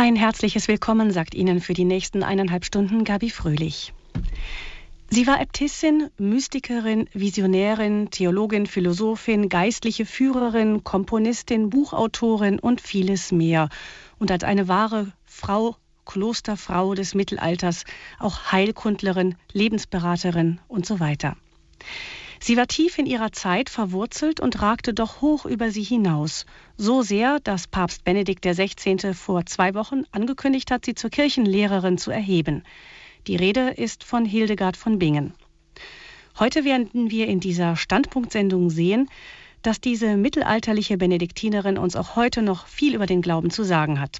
Ein herzliches Willkommen sagt Ihnen für die nächsten eineinhalb Stunden Gabi Fröhlich. Sie war Äbtissin, Mystikerin, Visionärin, Theologin, Philosophin, geistliche Führerin, Komponistin, Buchautorin und vieles mehr. Und als eine wahre Frau, Klosterfrau des Mittelalters, auch Heilkundlerin, Lebensberaterin und so weiter. Sie war tief in ihrer Zeit verwurzelt und ragte doch hoch über sie hinaus. So sehr, dass Papst Benedikt XVI. vor zwei Wochen angekündigt hat, sie zur Kirchenlehrerin zu erheben. Die Rede ist von Hildegard von Bingen. Heute werden wir in dieser Standpunktsendung sehen, dass diese mittelalterliche Benediktinerin uns auch heute noch viel über den Glauben zu sagen hat.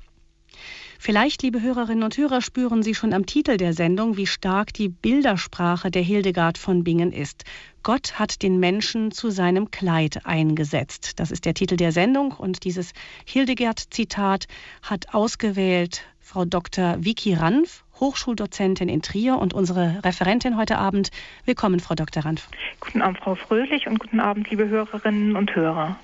Vielleicht, liebe Hörerinnen und Hörer, spüren Sie schon am Titel der Sendung, wie stark die Bildersprache der Hildegard von Bingen ist. Gott hat den Menschen zu seinem Kleid eingesetzt. Das ist der Titel der Sendung und dieses Hildegard-Zitat hat ausgewählt Frau Dr. Vicky Ranf, Hochschuldozentin in Trier und unsere Referentin heute Abend. Willkommen, Frau Dr. Ranf. Guten Abend, Frau Fröhlich und guten Abend, liebe Hörerinnen und Hörer.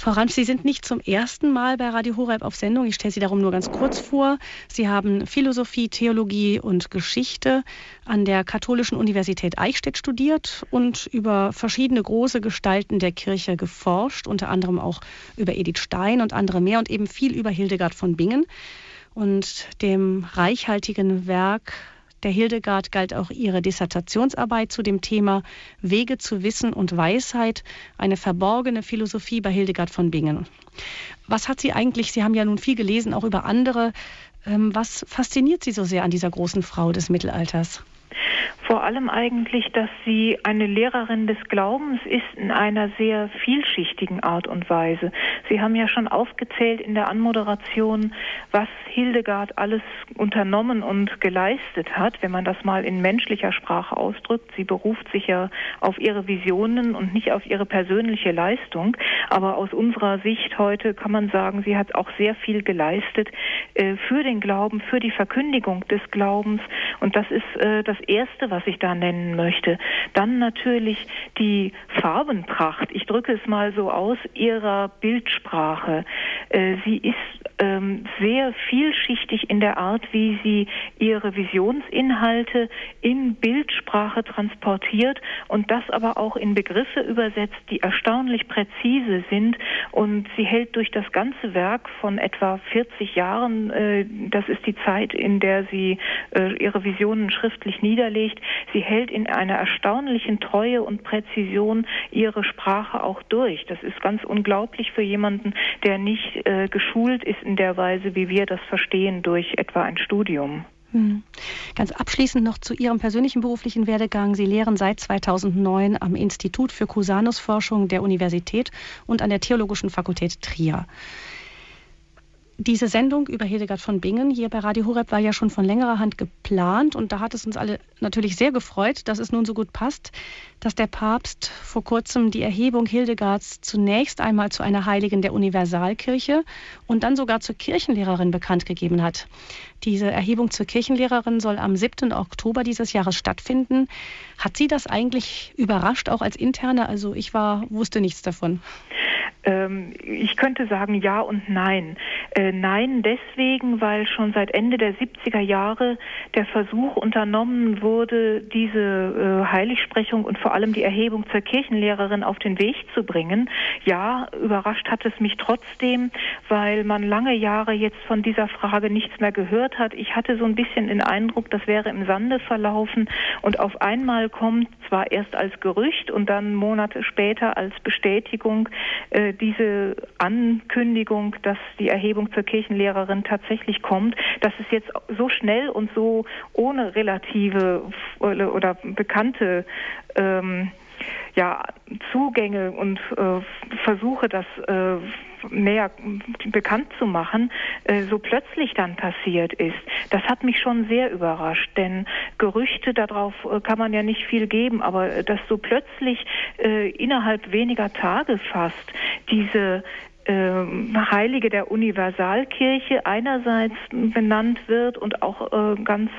Frau Ranf, Sie sind nicht zum ersten Mal bei Radio Horeb auf Sendung. Ich stelle Sie darum nur ganz kurz vor. Sie haben Philosophie, Theologie und Geschichte an der Katholischen Universität Eichstätt studiert und über verschiedene große Gestalten der Kirche geforscht, unter anderem auch über Edith Stein und andere mehr und eben viel über Hildegard von Bingen. Und dem reichhaltigen Werk der Hildegard galt auch ihre Dissertationsarbeit zu dem Thema Wege zu Wissen und Weisheit, eine verborgene Philosophie bei Hildegard von Bingen. Was hat sie eigentlich, Sie haben ja nun viel gelesen, auch über andere, ähm, was fasziniert Sie so sehr an dieser großen Frau des Mittelalters? Vor allem eigentlich, dass sie eine Lehrerin des Glaubens ist in einer sehr vielschichtigen Art und Weise. Sie haben ja schon aufgezählt in der Anmoderation, was Hildegard alles unternommen und geleistet hat, wenn man das mal in menschlicher Sprache ausdrückt. Sie beruft sich ja auf ihre Visionen und nicht auf ihre persönliche Leistung. Aber aus unserer Sicht heute kann man sagen, sie hat auch sehr viel geleistet äh, für den Glauben, für die Verkündigung des Glaubens. Und das ist äh, das Erste, was ich da nennen möchte. Dann natürlich die Farbenpracht. Ich drücke es mal so aus ihrer Bildsprache. Äh, sie ist ähm, sehr vielschichtig in der Art, wie sie ihre Visionsinhalte in Bildsprache transportiert und das aber auch in Begriffe übersetzt, die erstaunlich präzise sind. Und sie hält durch das ganze Werk von etwa 40 Jahren, äh, das ist die Zeit, in der sie äh, ihre Visionen schriftlich niederlegt, sie hält in einer erstaunlichen Treue und Präzision ihre Sprache auch durch. Das ist ganz unglaublich für jemanden, der nicht äh, geschult ist in der Weise, wie wir das verstehen durch etwa ein Studium. Hm. Ganz abschließend noch zu Ihrem persönlichen beruflichen Werdegang. Sie lehren seit 2009 am Institut für Cusanusforschung der Universität und an der Theologischen Fakultät Trier. Diese Sendung über Hildegard von Bingen hier bei Radio Horeb war ja schon von längerer Hand geplant und da hat es uns alle natürlich sehr gefreut, dass es nun so gut passt, dass der Papst vor kurzem die Erhebung Hildegards zunächst einmal zu einer Heiligen der Universalkirche und dann sogar zur Kirchenlehrerin bekannt gegeben hat. Diese Erhebung zur Kirchenlehrerin soll am 7. Oktober dieses Jahres stattfinden. Hat Sie das eigentlich überrascht, auch als Interne? Also ich war, wusste nichts davon. Ähm, ich könnte sagen ja und nein. Äh, nein deswegen, weil schon seit Ende der 70er Jahre der Versuch unternommen wurde, diese äh, Heiligsprechung und vor allem die Erhebung zur Kirchenlehrerin auf den Weg zu bringen. Ja, überrascht hat es mich trotzdem, weil man lange Jahre jetzt von dieser Frage nichts mehr gehört hat. Ich hatte so ein bisschen den Eindruck, das wäre im Sande verlaufen und auf einmal kommt zwar erst als Gerücht und dann Monate später als Bestätigung äh, diese Ankündigung, dass die Erhebung zur Kirchenlehrerin tatsächlich kommt, dass es jetzt so schnell und so ohne relative oder bekannte ähm, ja, Zugänge und äh, Versuche, das äh, näher bekannt zu machen, äh, so plötzlich dann passiert ist. Das hat mich schon sehr überrascht, denn Gerüchte darauf äh, kann man ja nicht viel geben, aber dass so plötzlich äh, innerhalb weniger Tage fast diese ähm, Heilige der Universalkirche einerseits benannt wird und auch äh, ganz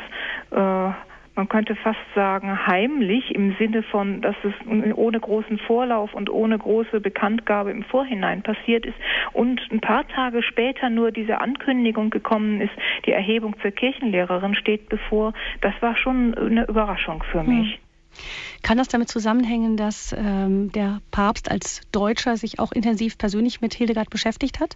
äh, man könnte fast sagen, heimlich im Sinne von, dass es ohne großen Vorlauf und ohne große Bekanntgabe im Vorhinein passiert ist und ein paar Tage später nur diese Ankündigung gekommen ist, die Erhebung zur Kirchenlehrerin steht bevor. Das war schon eine Überraschung für hm. mich. Kann das damit zusammenhängen, dass ähm, der Papst als Deutscher sich auch intensiv persönlich mit Hildegard beschäftigt hat?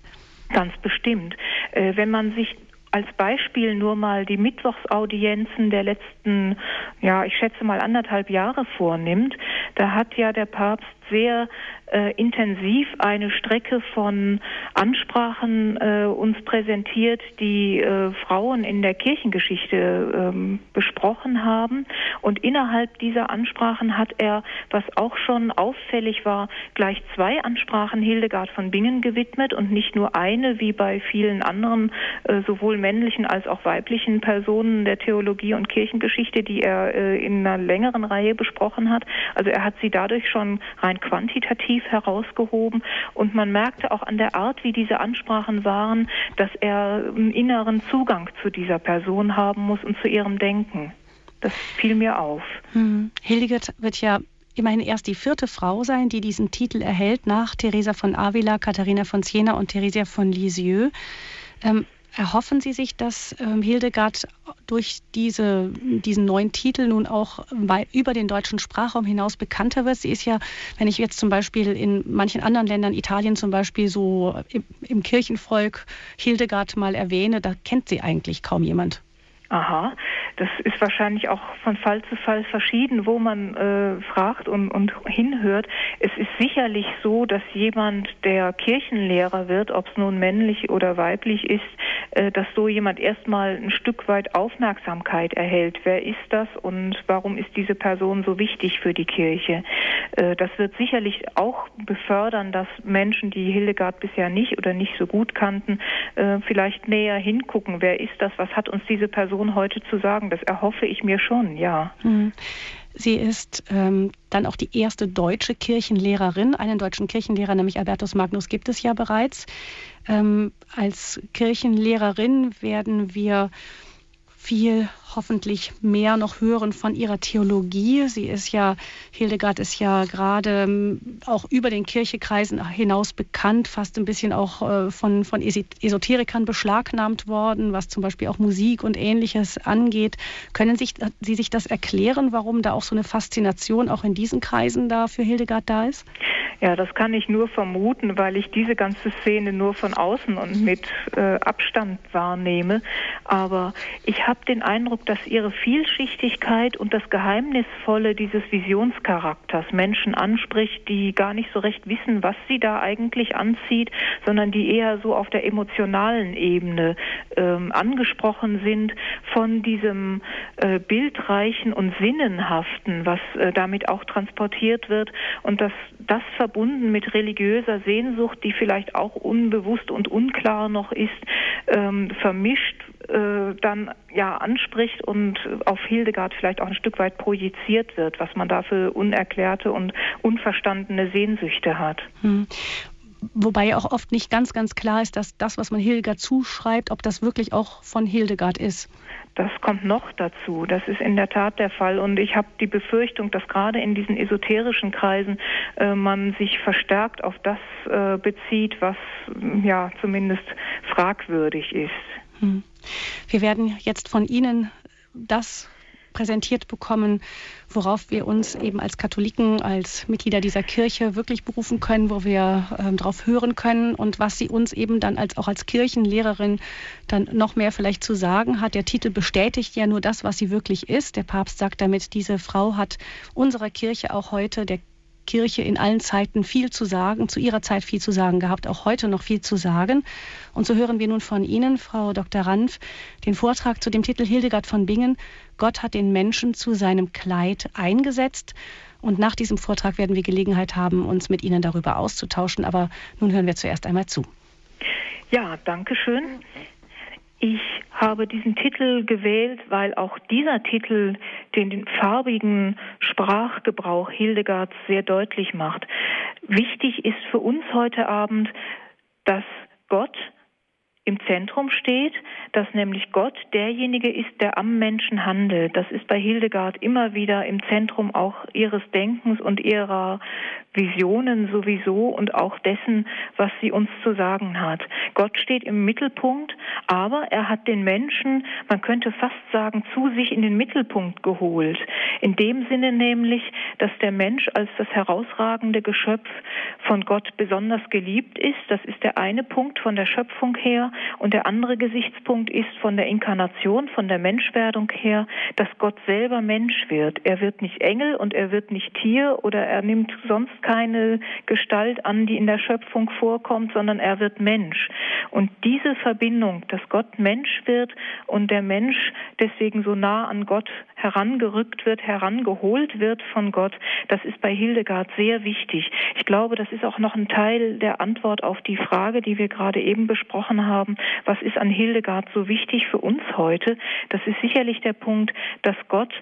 Ganz bestimmt. Äh, wenn man sich als Beispiel nur mal die Mittwochsaudienzen der letzten, ja, ich schätze mal anderthalb Jahre vornimmt, da hat ja der Papst sehr äh, intensiv eine Strecke von Ansprachen äh, uns präsentiert, die äh, Frauen in der Kirchengeschichte ähm, besprochen haben. Und innerhalb dieser Ansprachen hat er, was auch schon auffällig war, gleich zwei Ansprachen Hildegard von Bingen gewidmet und nicht nur eine, wie bei vielen anderen, äh, sowohl männlichen als auch weiblichen Personen der Theologie und Kirchengeschichte, die er äh, in einer längeren Reihe besprochen hat. Also er hat sie dadurch schon rein quantitativ herausgehoben und man merkte auch an der Art, wie diese Ansprachen waren, dass er einen inneren Zugang zu dieser Person haben muss und zu ihrem Denken. Das fiel mir auf. Hm. Hildegard wird ja immerhin erst die vierte Frau sein, die diesen Titel erhält, nach Theresa von Avila, Katharina von Siena und Theresia von Lisieux. Ähm, Erhoffen Sie sich, dass ähm, Hildegard durch diese, diesen neuen Titel nun auch bei, über den deutschen Sprachraum hinaus bekannter wird? Sie ist ja, wenn ich jetzt zum Beispiel in manchen anderen Ländern, Italien zum Beispiel, so im, im Kirchenvolk Hildegard mal erwähne, da kennt sie eigentlich kaum jemand. Aha, das ist wahrscheinlich auch von Fall zu Fall verschieden, wo man äh, fragt und, und hinhört. Es ist sicherlich so, dass jemand, der Kirchenlehrer wird, ob es nun männlich oder weiblich ist, äh, dass so jemand erstmal ein Stück weit Aufmerksamkeit erhält. Wer ist das und warum ist diese Person so wichtig für die Kirche? Äh, das wird sicherlich auch befördern, dass Menschen, die Hildegard bisher nicht oder nicht so gut kannten, äh, vielleicht näher hingucken. Wer ist das? Was hat uns diese Person heute zu sagen? Das erhoffe ich mir schon, ja. Mhm. Sie ist ähm, dann auch die erste deutsche Kirchenlehrerin. Einen deutschen Kirchenlehrer, nämlich Albertus Magnus, gibt es ja bereits. Ähm, als Kirchenlehrerin werden wir viel hoffentlich mehr noch hören von ihrer Theologie. Sie ist ja, Hildegard ist ja gerade ähm, auch über den Kirchekreisen hinaus bekannt, fast ein bisschen auch äh, von, von Esoterikern beschlagnahmt worden, was zum Beispiel auch Musik und ähnliches angeht. Können sich, Sie sich das erklären, warum da auch so eine Faszination auch in diesen Kreisen da für Hildegard da ist? Ja, das kann ich nur vermuten, weil ich diese ganze Szene nur von außen und mit äh, Abstand wahrnehme. Aber ich habe den Eindruck, dass ihre Vielschichtigkeit und das Geheimnisvolle dieses Visionscharakters Menschen anspricht, die gar nicht so recht wissen, was sie da eigentlich anzieht, sondern die eher so auf der emotionalen Ebene ähm, angesprochen sind von diesem äh, bildreichen und sinnenhaften, was äh, damit auch transportiert wird und dass das verbunden mit religiöser Sehnsucht, die vielleicht auch unbewusst und unklar noch ist, ähm, vermischt äh, dann ja anspricht und auf Hildegard vielleicht auch ein Stück weit projiziert wird, was man da für unerklärte und unverstandene Sehnsüchte hat. Hm. Wobei ja auch oft nicht ganz, ganz klar ist, dass das, was man Hildegard zuschreibt, ob das wirklich auch von Hildegard ist. Das kommt noch dazu. Das ist in der Tat der Fall. Und ich habe die Befürchtung, dass gerade in diesen esoterischen Kreisen äh, man sich verstärkt auf das äh, bezieht, was ja zumindest fragwürdig ist. Hm. Wir werden jetzt von Ihnen das präsentiert bekommen, worauf wir uns eben als Katholiken, als Mitglieder dieser Kirche wirklich berufen können, wo wir äh, darauf hören können und was sie uns eben dann als auch als Kirchenlehrerin dann noch mehr vielleicht zu sagen hat. Der Titel bestätigt ja nur das, was sie wirklich ist. Der Papst sagt damit, diese Frau hat unserer Kirche auch heute, der Kirche in allen Zeiten viel zu sagen, zu ihrer Zeit viel zu sagen gehabt, auch heute noch viel zu sagen. Und so hören wir nun von Ihnen, Frau Dr. Ranf, den Vortrag zu dem Titel Hildegard von Bingen. Gott hat den Menschen zu seinem Kleid eingesetzt. Und nach diesem Vortrag werden wir Gelegenheit haben, uns mit Ihnen darüber auszutauschen. Aber nun hören wir zuerst einmal zu. Ja, danke schön. Ich habe diesen Titel gewählt, weil auch dieser Titel den, farbigen Sprachgebrauch Hildegards sehr deutlich macht. Wichtig ist für uns heute Abend, dass Gott im Zentrum steht, dass nämlich Gott derjenige ist, der am Menschen handelt. Das ist bei Hildegard immer wieder im Zentrum auch ihres Denkens und ihrer Visionen sowieso und auch dessen, was sie uns zu sagen hat. Gott steht im Mittelpunkt, aber er hat den Menschen, man könnte fast sagen, zu sich in den Mittelpunkt geholt. In dem Sinne nämlich, dass der Mensch als das herausragende Geschöpf von Gott besonders geliebt ist. Das ist der eine Punkt von der Schöpfung her. Und der andere Gesichtspunkt ist von der Inkarnation, von der Menschwerdung her, dass Gott selber Mensch wird. Er wird nicht Engel und er wird nicht Tier oder er nimmt sonst keine Gestalt an, die in der Schöpfung vorkommt, sondern er wird Mensch. Und diese Verbindung, dass Gott Mensch wird und der Mensch deswegen so nah an Gott herangerückt wird, herangeholt wird von Gott, das ist bei Hildegard sehr wichtig. Ich glaube, das ist auch noch ein Teil der Antwort auf die Frage, die wir gerade eben besprochen haben. Was ist an Hildegard so wichtig für uns heute? Das ist sicherlich der Punkt, dass Gott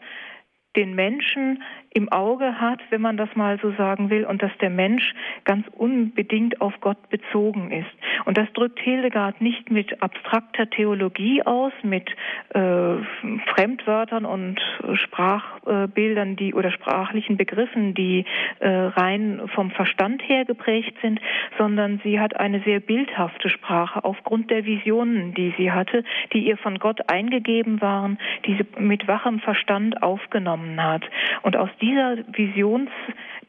den Menschen im Auge hat, wenn man das mal so sagen will, und dass der Mensch ganz unbedingt auf Gott bezogen ist. Und das drückt Hildegard nicht mit abstrakter Theologie aus, mit äh, Fremdwörtern und Sprachbildern, die oder sprachlichen Begriffen, die äh, rein vom Verstand her geprägt sind, sondern sie hat eine sehr bildhafte Sprache aufgrund der Visionen, die sie hatte, die ihr von Gott eingegeben waren, die sie mit wachem Verstand aufgenommen hat. Und aus dieser Visions,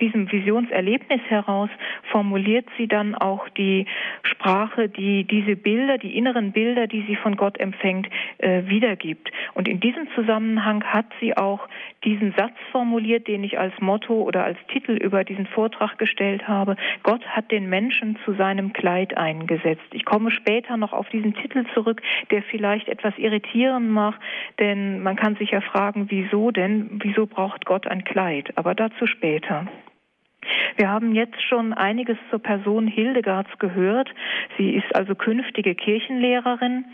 diesem Visionserlebnis heraus formuliert sie dann auch die Sprache, die diese Bilder, die inneren Bilder, die sie von Gott empfängt, äh, wiedergibt. Und in diesem Zusammenhang hat sie auch diesen Satz formuliert, den ich als Motto oder als Titel über diesen Vortrag gestellt habe. Gott hat den Menschen zu seinem Kleid eingesetzt. Ich komme später noch auf diesen Titel zurück, der vielleicht etwas irritierend macht, denn man kann sich ja fragen, wieso denn, wieso braucht Gott ein Kleid? Aber dazu später. Wir haben jetzt schon einiges zur Person Hildegards gehört. Sie ist also künftige Kirchenlehrerin.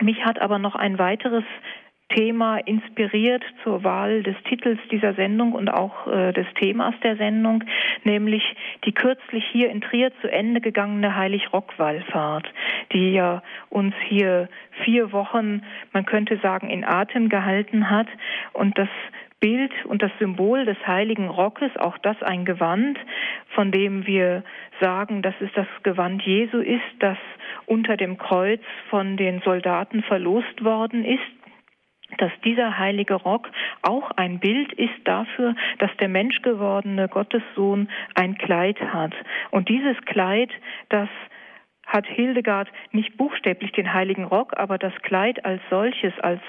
Mich hat aber noch ein weiteres Thema inspiriert zur Wahl des Titels dieser Sendung und auch äh, des Themas der Sendung, nämlich die kürzlich hier in Trier zu Ende gegangene Heilig-Rock-Wallfahrt, die ja uns hier vier Wochen, man könnte sagen, in Atem gehalten hat und das Bild und das Symbol des heiligen Rockes, auch das ein Gewand, von dem wir sagen, dass es das Gewand Jesu ist, das unter dem Kreuz von den Soldaten verlost worden ist dass dieser heilige Rock auch ein Bild ist dafür, dass der menschgewordene Gottessohn ein Kleid hat. Und dieses Kleid, das hat Hildegard nicht buchstäblich den heiligen Rock, aber das Kleid als solches, als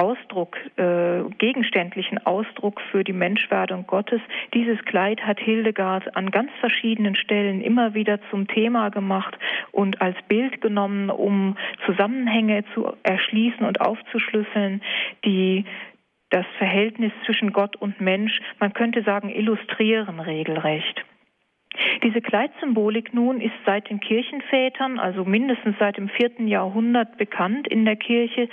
Ausdruck, äh, gegenständlichen Ausdruck für die Menschwerdung Gottes. Dieses Kleid hat Hildegard an ganz verschiedenen Stellen immer wieder zum Thema gemacht und als Bild genommen, um Zusammenhänge zu erschließen und aufzuschlüsseln, die das Verhältnis zwischen Gott und Mensch, man könnte sagen, illustrieren regelrecht. Diese Kleidsymbolik nun ist seit den Kirchenvätern, also mindestens seit dem vierten Jahrhundert bekannt in der Kirche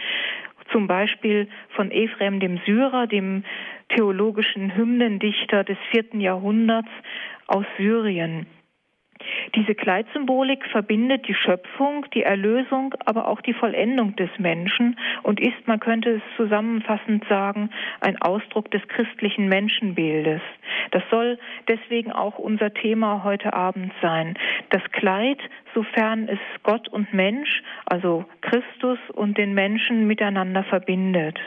zum Beispiel von Ephrem dem Syrer, dem theologischen Hymnendichter des vierten Jahrhunderts aus Syrien. Diese Kleidsymbolik verbindet die Schöpfung, die Erlösung, aber auch die Vollendung des Menschen und ist, man könnte es zusammenfassend sagen, ein Ausdruck des christlichen Menschenbildes. Das soll deswegen auch unser Thema heute Abend sein. Das Kleid, sofern es Gott und Mensch, also Christus und den Menschen miteinander verbindet.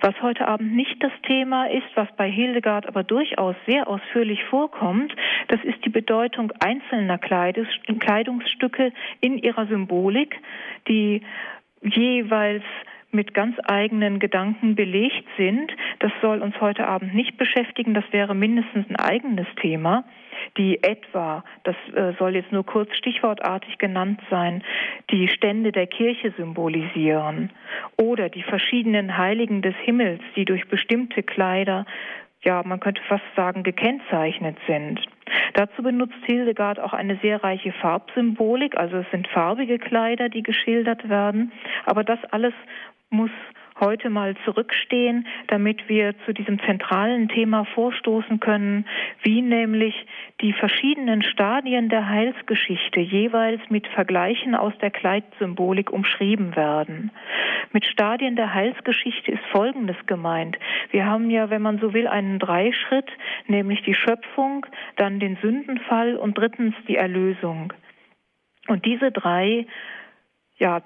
Was heute Abend nicht das Thema ist, was bei Hildegard aber durchaus sehr ausführlich vorkommt, das ist die Bedeutung einzelner Kleidungsstücke in ihrer Symbolik, die jeweils mit ganz eigenen Gedanken belegt sind. Das soll uns heute Abend nicht beschäftigen, das wäre mindestens ein eigenes Thema die etwa, das äh, soll jetzt nur kurz stichwortartig genannt sein, die Stände der Kirche symbolisieren oder die verschiedenen Heiligen des Himmels, die durch bestimmte Kleider ja, man könnte fast sagen, gekennzeichnet sind. Dazu benutzt Hildegard auch eine sehr reiche Farbsymbolik, also es sind farbige Kleider, die geschildert werden, aber das alles muss heute mal zurückstehen, damit wir zu diesem zentralen Thema vorstoßen können, wie nämlich die verschiedenen Stadien der Heilsgeschichte jeweils mit Vergleichen aus der Kleidsymbolik umschrieben werden. Mit Stadien der Heilsgeschichte ist Folgendes gemeint. Wir haben ja, wenn man so will, einen Dreischritt, nämlich die Schöpfung, dann den Sündenfall und drittens die Erlösung. Und diese drei ja,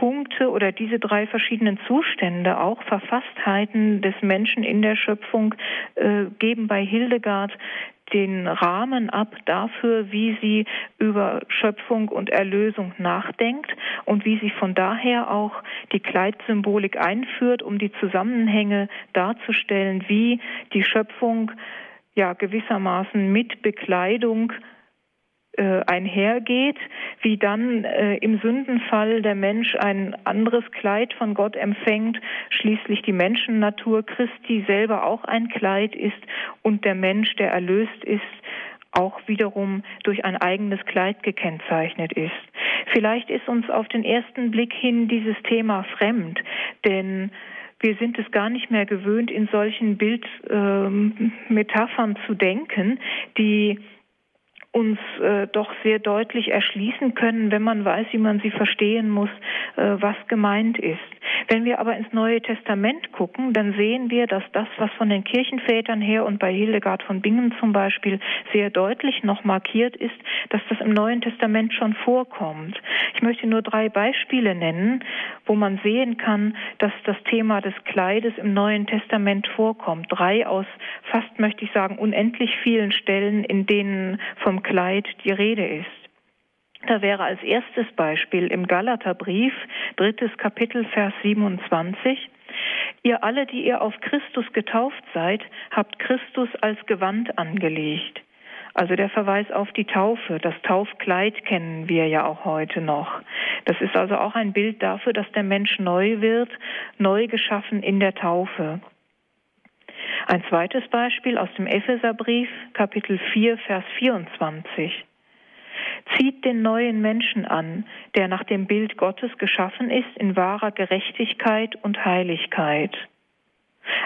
Zeitpunkte oder diese drei verschiedenen Zustände, auch Verfasstheiten des Menschen in der Schöpfung, äh, geben bei Hildegard den Rahmen ab dafür, wie sie über Schöpfung und Erlösung nachdenkt und wie sie von daher auch die Kleidsymbolik einführt, um die Zusammenhänge darzustellen, wie die Schöpfung ja gewissermaßen mit Bekleidung einhergeht, wie dann äh, im Sündenfall der Mensch ein anderes Kleid von Gott empfängt, schließlich die Menschennatur Christi selber auch ein Kleid ist und der Mensch, der erlöst ist, auch wiederum durch ein eigenes Kleid gekennzeichnet ist. Vielleicht ist uns auf den ersten Blick hin dieses Thema fremd, denn wir sind es gar nicht mehr gewöhnt, in solchen Bildmetaphern äh, zu denken, die uns äh, doch sehr deutlich erschließen können, wenn man weiß, wie man sie verstehen muss, äh, was gemeint ist. Wenn wir aber ins Neue Testament gucken, dann sehen wir, dass das, was von den Kirchenvätern her und bei Hildegard von Bingen zum Beispiel sehr deutlich noch markiert ist, dass das im Neuen Testament schon vorkommt. Ich möchte nur drei Beispiele nennen, wo man sehen kann, dass das Thema des Kleides im Neuen Testament vorkommt. Drei aus fast, möchte ich sagen, unendlich vielen Stellen, in denen vom Kleid die Rede ist. Da wäre als erstes Beispiel im Galaterbrief, drittes Kapitel, Vers 27, Ihr alle, die ihr auf Christus getauft seid, habt Christus als Gewand angelegt. Also der Verweis auf die Taufe, das Taufkleid kennen wir ja auch heute noch. Das ist also auch ein Bild dafür, dass der Mensch neu wird, neu geschaffen in der Taufe. Ein zweites Beispiel aus dem Epheserbrief, Kapitel 4, Vers 24. Zieht den neuen Menschen an, der nach dem Bild Gottes geschaffen ist, in wahrer Gerechtigkeit und Heiligkeit.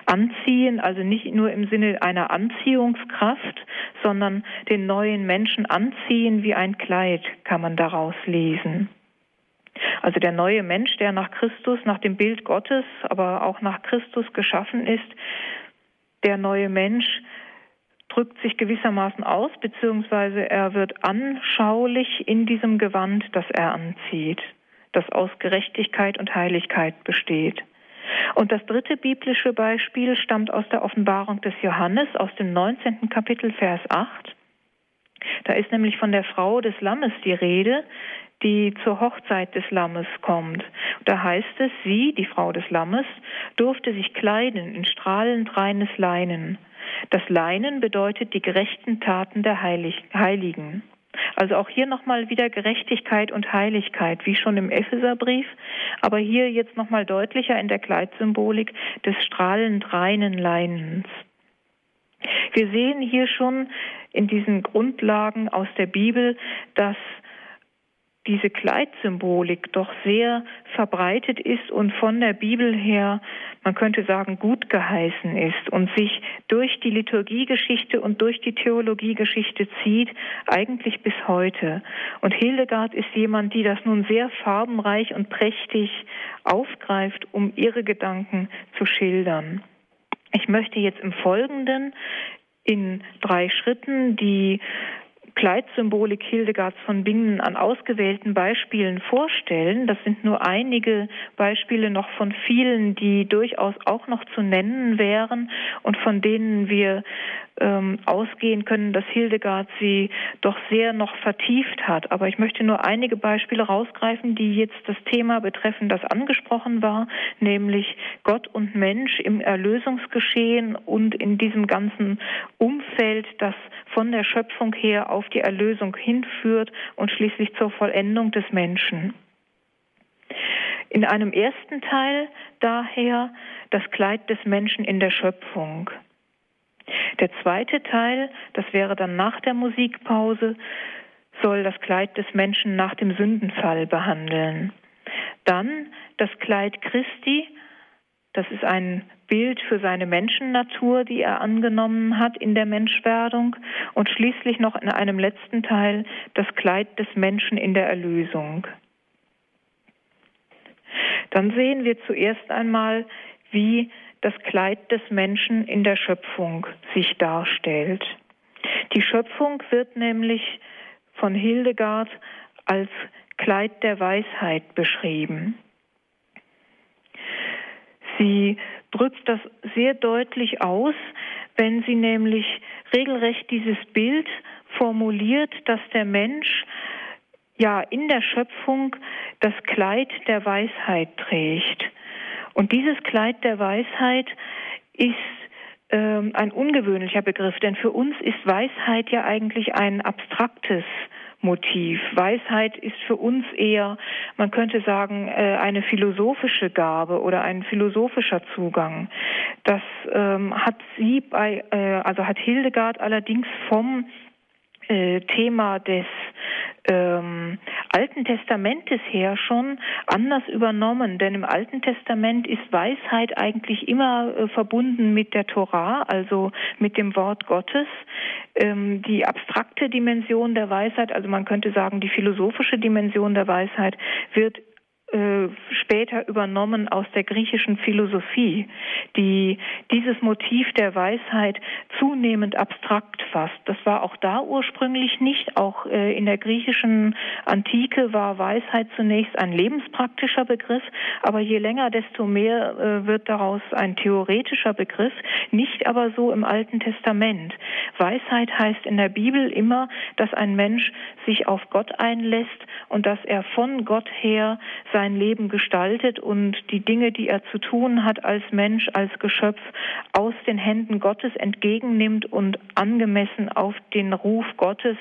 Anziehen, also nicht nur im Sinne einer Anziehungskraft, sondern den neuen Menschen anziehen wie ein Kleid, kann man daraus lesen. Also der neue Mensch, der nach Christus, nach dem Bild Gottes, aber auch nach Christus geschaffen ist, der neue Mensch drückt sich gewissermaßen aus, beziehungsweise er wird anschaulich in diesem Gewand, das er anzieht, das aus Gerechtigkeit und Heiligkeit besteht. Und das dritte biblische Beispiel stammt aus der Offenbarung des Johannes aus dem 19. Kapitel Vers 8. Da ist nämlich von der Frau des Lammes die Rede, die zur Hochzeit des Lammes kommt. Da heißt es, sie, die Frau des Lammes, durfte sich kleiden in strahlend reines Leinen. Das Leinen bedeutet die gerechten Taten der Heiligen. Also auch hier nochmal wieder Gerechtigkeit und Heiligkeit, wie schon im Epheserbrief, aber hier jetzt nochmal deutlicher in der Kleidsymbolik des strahlend reinen Leinens. Wir sehen hier schon in diesen Grundlagen aus der Bibel, dass diese Kleidsymbolik doch sehr verbreitet ist und von der Bibel her, man könnte sagen, gut geheißen ist und sich durch die Liturgiegeschichte und durch die Theologiegeschichte zieht, eigentlich bis heute. Und Hildegard ist jemand, die das nun sehr farbenreich und prächtig aufgreift, um ihre Gedanken zu schildern. Ich möchte jetzt im Folgenden in drei Schritten die Kleidsymbolik Hildegards von Bingen an ausgewählten Beispielen vorstellen. Das sind nur einige Beispiele noch von vielen, die durchaus auch noch zu nennen wären und von denen wir ähm, ausgehen können, dass Hildegard sie doch sehr noch vertieft hat. Aber ich möchte nur einige Beispiele rausgreifen, die jetzt das Thema betreffen, das angesprochen war, nämlich Gott und Mensch im Erlösungsgeschehen und in diesem ganzen Umfeld, das von der Schöpfung her auf die Erlösung hinführt und schließlich zur Vollendung des Menschen. In einem ersten Teil daher das Kleid des Menschen in der Schöpfung. Der zweite Teil, das wäre dann nach der Musikpause, soll das Kleid des Menschen nach dem Sündenfall behandeln. Dann das Kleid Christi Das ist ein Bild für seine Menschennatur, die er angenommen hat in der Menschwerdung. Und schließlich noch in einem letzten Teil das Kleid des Menschen in der Erlösung. Dann sehen wir zuerst einmal, wie das Kleid des Menschen in der Schöpfung sich darstellt. Die Schöpfung wird nämlich von Hildegard als Kleid der Weisheit beschrieben. Sie drückt das sehr deutlich aus, wenn sie nämlich regelrecht dieses Bild formuliert, dass der Mensch ja in der Schöpfung das Kleid der Weisheit trägt. Und dieses Kleid der Weisheit ist ähm, ein ungewöhnlicher Begriff, denn für uns ist Weisheit ja eigentlich ein abstraktes Motiv. Weisheit ist für uns eher, man könnte sagen, äh, eine philosophische Gabe oder ein philosophischer Zugang. Das ähm, hat sie bei, äh, also hat Hildegard allerdings vom äh, Thema des ähm, Alten Testamentes her schon anders übernommen. Denn im Alten Testament ist Weisheit eigentlich immer äh, verbunden mit der Torah, also mit dem Wort Gottes. Ähm, die abstrakte Dimension der Weisheit, also man könnte sagen, die philosophische Dimension der Weisheit, wird äh, später übernommen aus der griechischen Philosophie, die dieses Motiv der Weisheit zunehmend abstrakt fasst. Das war auch da ursprünglich nicht. Auch äh, in der griechischen Antike war Weisheit zunächst ein lebenspraktischer Begriff, aber je länger, desto mehr äh, wird daraus ein theoretischer Begriff, nicht aber so im Alten Testament. Weisheit heißt in der Bibel immer, dass ein Mensch sich auf Gott einlässt und dass er von Gott her sein Leben gestaltet und die Dinge, die er zu tun hat als Mensch, als Geschöpf, aus den Händen Gottes entgegennimmt und angemessen auf den Ruf Gottes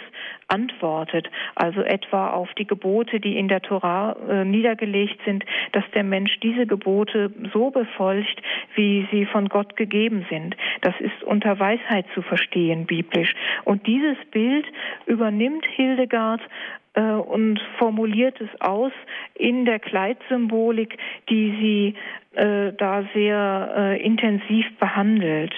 antwortet. Also etwa auf die Gebote, die in der Tora äh, niedergelegt sind, dass der Mensch diese Gebote so befolgt, wie sie von Gott gegeben sind. Das ist unter Weisheit zu verstehen, biblisch. Und dieses Bild übernimmt Hildegard und formuliert es aus in der Kleidsymbolik, die sie äh, da sehr äh, intensiv behandelt.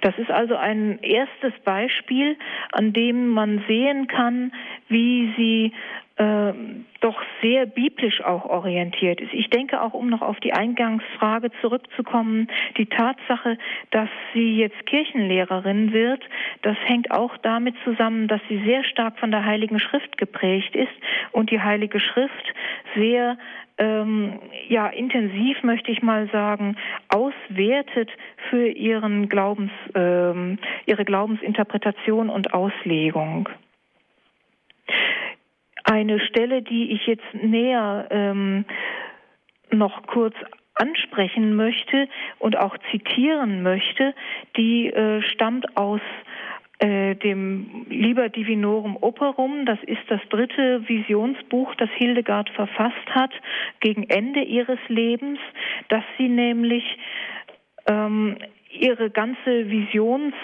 Das ist also ein erstes Beispiel, an dem man sehen kann, wie sie äh, doch sehr biblisch auch orientiert ist. Ich denke auch, um noch auf die Eingangsfrage zurückzukommen, die Tatsache, dass sie jetzt Kirchenlehrerin wird, das hängt auch damit zusammen, dass sie sehr stark von der Heiligen Schrift geprägt ist und die Heilige Schrift sehr ähm, ja intensiv möchte ich mal sagen auswertet für ihren Glaubens ähm, ihre Glaubensinterpretation und Auslegung. Eine Stelle, die ich jetzt näher ähm, noch kurz ansprechen möchte und auch zitieren möchte, die äh, stammt aus äh, dem Liber Divinorum Operum. Das ist das dritte Visionsbuch, das Hildegard verfasst hat gegen Ende ihres Lebens, dass sie nämlich ähm, ihre ganze Visions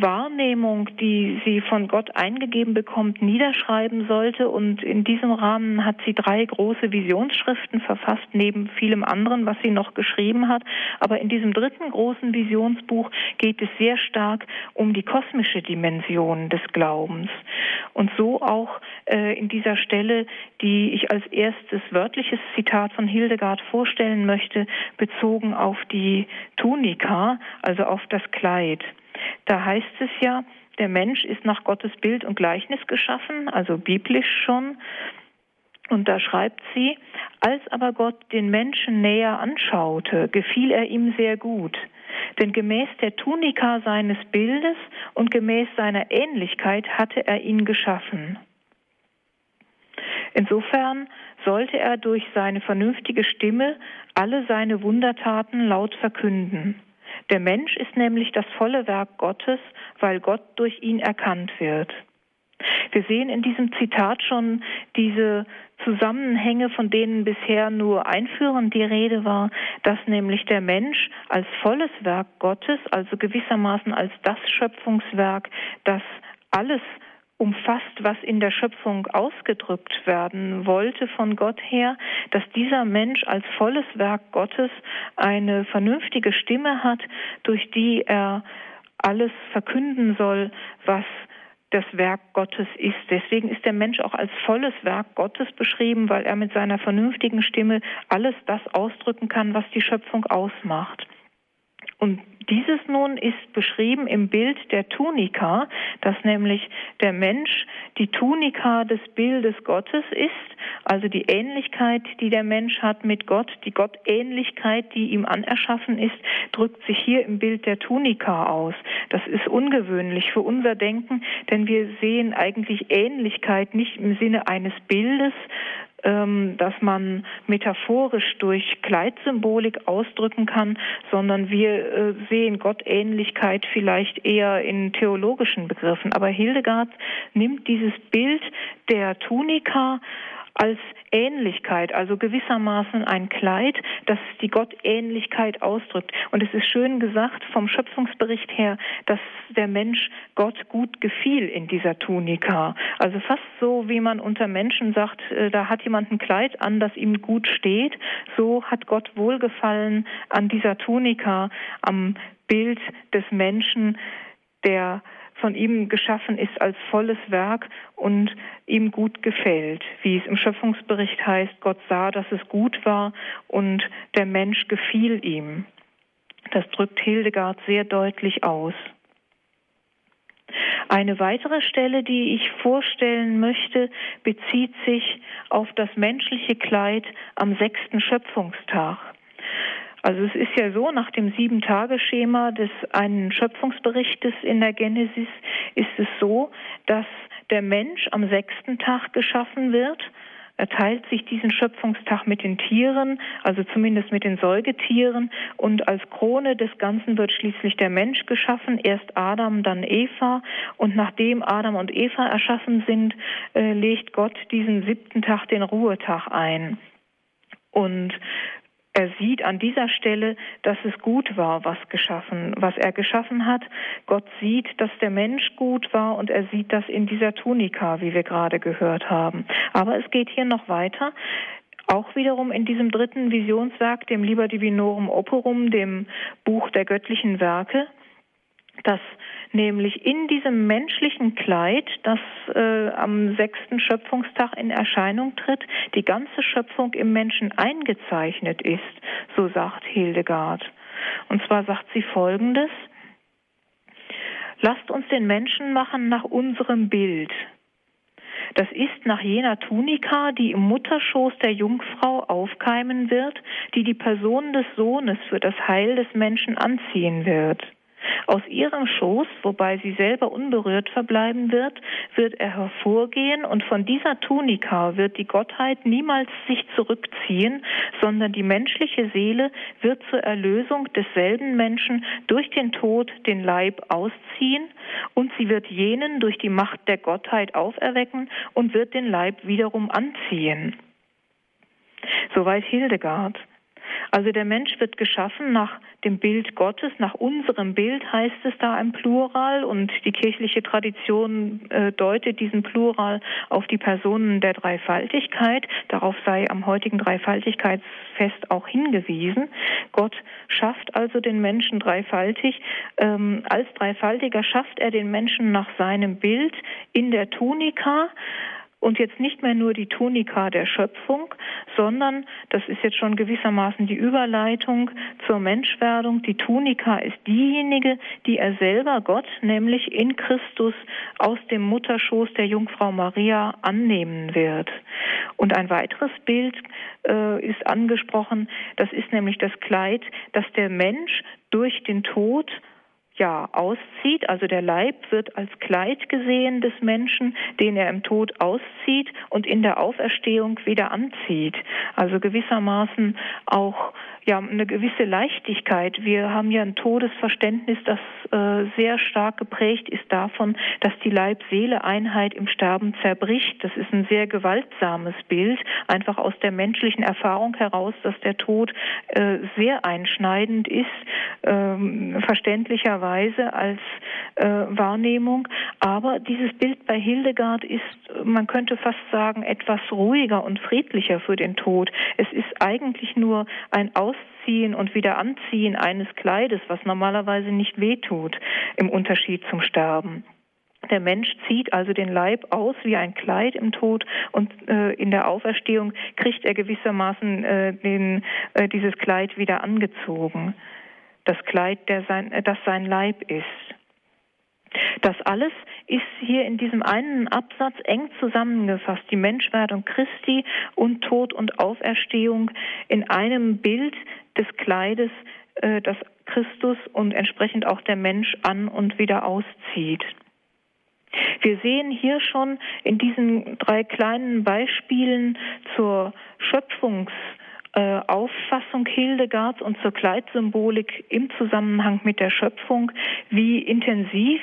Wahrnehmung, die sie von Gott eingegeben bekommt, niederschreiben sollte. Und in diesem Rahmen hat sie drei große Visionsschriften verfasst, neben vielem anderen, was sie noch geschrieben hat. Aber in diesem dritten großen Visionsbuch geht es sehr stark um die kosmische Dimension des Glaubens. Und so auch äh, in dieser Stelle, die ich als erstes wörtliches Zitat von Hildegard vorstellen möchte, bezogen auf die Tunika, also auf das Kleid. Da heißt es ja, der Mensch ist nach Gottes Bild und Gleichnis geschaffen, also biblisch schon. Und da schreibt sie, als aber Gott den Menschen näher anschaute, gefiel er ihm sehr gut. Denn gemäß der Tunika seines Bildes und gemäß seiner Ähnlichkeit hatte er ihn geschaffen. Insofern sollte er durch seine vernünftige Stimme alle seine Wundertaten laut verkünden. Der Mensch ist nämlich das volle Werk Gottes, weil Gott durch ihn erkannt wird. Wir sehen in diesem Zitat schon diese Zusammenhänge, von denen bisher nur einführend die Rede war, dass nämlich der Mensch als volles Werk Gottes, also gewissermaßen als das Schöpfungswerk, das alles umfasst, was in der Schöpfung ausgedrückt werden wollte von Gott her, dass dieser Mensch als volles Werk Gottes eine vernünftige Stimme hat, durch die er alles verkünden soll, was das Werk Gottes ist. Deswegen ist der Mensch auch als volles Werk Gottes beschrieben, weil er mit seiner vernünftigen Stimme alles das ausdrücken kann, was die Schöpfung ausmacht. Und dieses nun ist beschrieben im Bild der Tunika, dass nämlich der Mensch die Tunika des Bildes Gottes ist, also die Ähnlichkeit, die der Mensch hat mit Gott, die Gottähnlichkeit, die ihm anerschaffen ist, drückt sich hier im Bild der Tunika aus. Das ist ungewöhnlich für unser Denken, denn wir sehen eigentlich Ähnlichkeit nicht im Sinne eines Bildes, dass man metaphorisch durch Kleidsymbolik ausdrücken kann, sondern wir äh, sehen Gottähnlichkeit vielleicht eher in theologischen Begriffen. Aber Hildegard nimmt dieses Bild der Tunika als Ähnlichkeit, also gewissermaßen ein Kleid, das die Gottähnlichkeit ausdrückt. Und es ist schön gesagt vom Schöpfungsbericht her, dass der Mensch Gott gut gefiel in dieser Tunika. Also fast so, wie man unter Menschen sagt, äh, da hat jemand ein Kleid an, das ihm gut steht. So hat Gott wohlgefallen an dieser Tunika, am Bild des Menschen, der von ihm geschaffen ist als volles Werk und ihm gut gefällt. Wie es im Schöpfungsbericht heißt, Gott sah, dass es gut war und der Mensch gefiel ihm. Das drückt Hildegard sehr deutlich aus. Eine weitere Stelle, die ich vorstellen möchte, bezieht sich auf das menschliche Kleid am sechsten Schöpfungstag. Also es ist ja so, nach dem Sieben-Tage-Schema des einen Schöpfungsberichtes in der Genesis ist es so, dass der Mensch am sechsten Tag geschaffen wird. Er teilt sich diesen Schöpfungstag mit den Tieren, also zumindest mit den Säugetieren. Und als Krone des Ganzen wird schließlich der Mensch geschaffen, erst Adam, dann Eva. Und nachdem Adam und Eva erschaffen sind, äh, legt Gott diesen siebten Tag, den Ruhetag ein. Und er sieht an dieser Stelle, dass es gut war, was geschaffen, was er geschaffen hat. Gott sieht, dass der Mensch gut war und er sieht das in dieser Tunika, wie wir gerade gehört haben. Aber es geht hier noch weiter. Auch wiederum in diesem dritten Visionswerk, dem Liber Divinorum Operum, dem Buch der göttlichen Werke, dass nämlich in diesem menschlichen Kleid, das äh, am sechsten Schöpfungstag in Erscheinung tritt, die ganze Schöpfung im Menschen eingezeichnet ist, so sagt Hildegard. Und zwar sagt sie Folgendes, Lasst uns den Menschen machen nach unserem Bild. Das ist nach jener Tunika, die im Mutterschoß der Jungfrau aufkeimen wird, die die Person des Sohnes für das Heil des Menschen anziehen wird. Aus ihrem Schoß, wobei sie selber unberührt verbleiben wird, wird er hervorgehen und von dieser Tunika wird die Gottheit niemals sich zurückziehen, sondern die menschliche Seele wird zur Erlösung desselben Menschen durch den Tod den Leib ausziehen und sie wird jenen durch die Macht der Gottheit auferwecken und wird den Leib wiederum anziehen. Soweit Hildegard. Also der Mensch wird geschaffen nach dem Bild Gottes, nach unserem Bild heißt es da im Plural und die kirchliche Tradition äh, deutet diesen Plural auf die Personen der Dreifaltigkeit. Darauf sei am heutigen Dreifaltigkeitsfest auch hingewiesen. Gott schafft also den Menschen dreifaltig. Ähm, als Dreifaltiger schafft er den Menschen nach seinem Bild in der Tunika und jetzt nicht mehr nur die Tunika der Schöpfung, sondern, das ist jetzt schon gewissermaßen die Überleitung zur Menschwerdung, die Tunika ist diejenige, die er selber Gott, nämlich in Christus aus dem Mutterschoß der Jungfrau Maria annehmen wird. Und ein weiteres Bild äh, ist angesprochen, das ist nämlich das Kleid, das der Mensch durch den Tod ja auszieht. Also der Leib wird als Kleid gesehen des Menschen, den er im Tod auszieht und in der Auferstehung wieder anzieht. Also gewissermaßen auch ja eine gewisse Leichtigkeit. Wir haben ja ein Todesverständnis, das äh, sehr stark geprägt ist davon, dass die Leib-Seele-Einheit im Sterben zerbricht. Das ist ein sehr gewaltsames Bild, einfach aus der menschlichen Erfahrung heraus, dass der Tod äh, sehr einschneidend ist, ähm, verständlicherweise Weise als äh, Wahrnehmung. Aber dieses Bild bei Hildegard ist, man könnte fast sagen, etwas ruhiger und friedlicher für den Tod. Es ist eigentlich nur ein Ausziehen und wieder Anziehen eines Kleides, was normalerweise nicht wehtut, im Unterschied zum Sterben. Der Mensch zieht also den Leib aus wie ein Kleid im Tod und äh, in der Auferstehung kriegt er gewissermaßen äh, den, äh, dieses Kleid wieder angezogen. Das Kleid, der sein, äh, das sein Leib ist. Das alles ist hier in diesem einen Absatz eng zusammengefasst. Die Menschwerdung Christi und Tod und Auferstehung in einem Bild des Kleides, äh, das Christus und entsprechend auch der Mensch an und wieder auszieht. Wir sehen hier schon in diesen drei kleinen Beispielen zur Schöpfungsauffassung Hildegards und zur Kleidsymbolik im Zusammenhang mit der Schöpfung, wie intensiv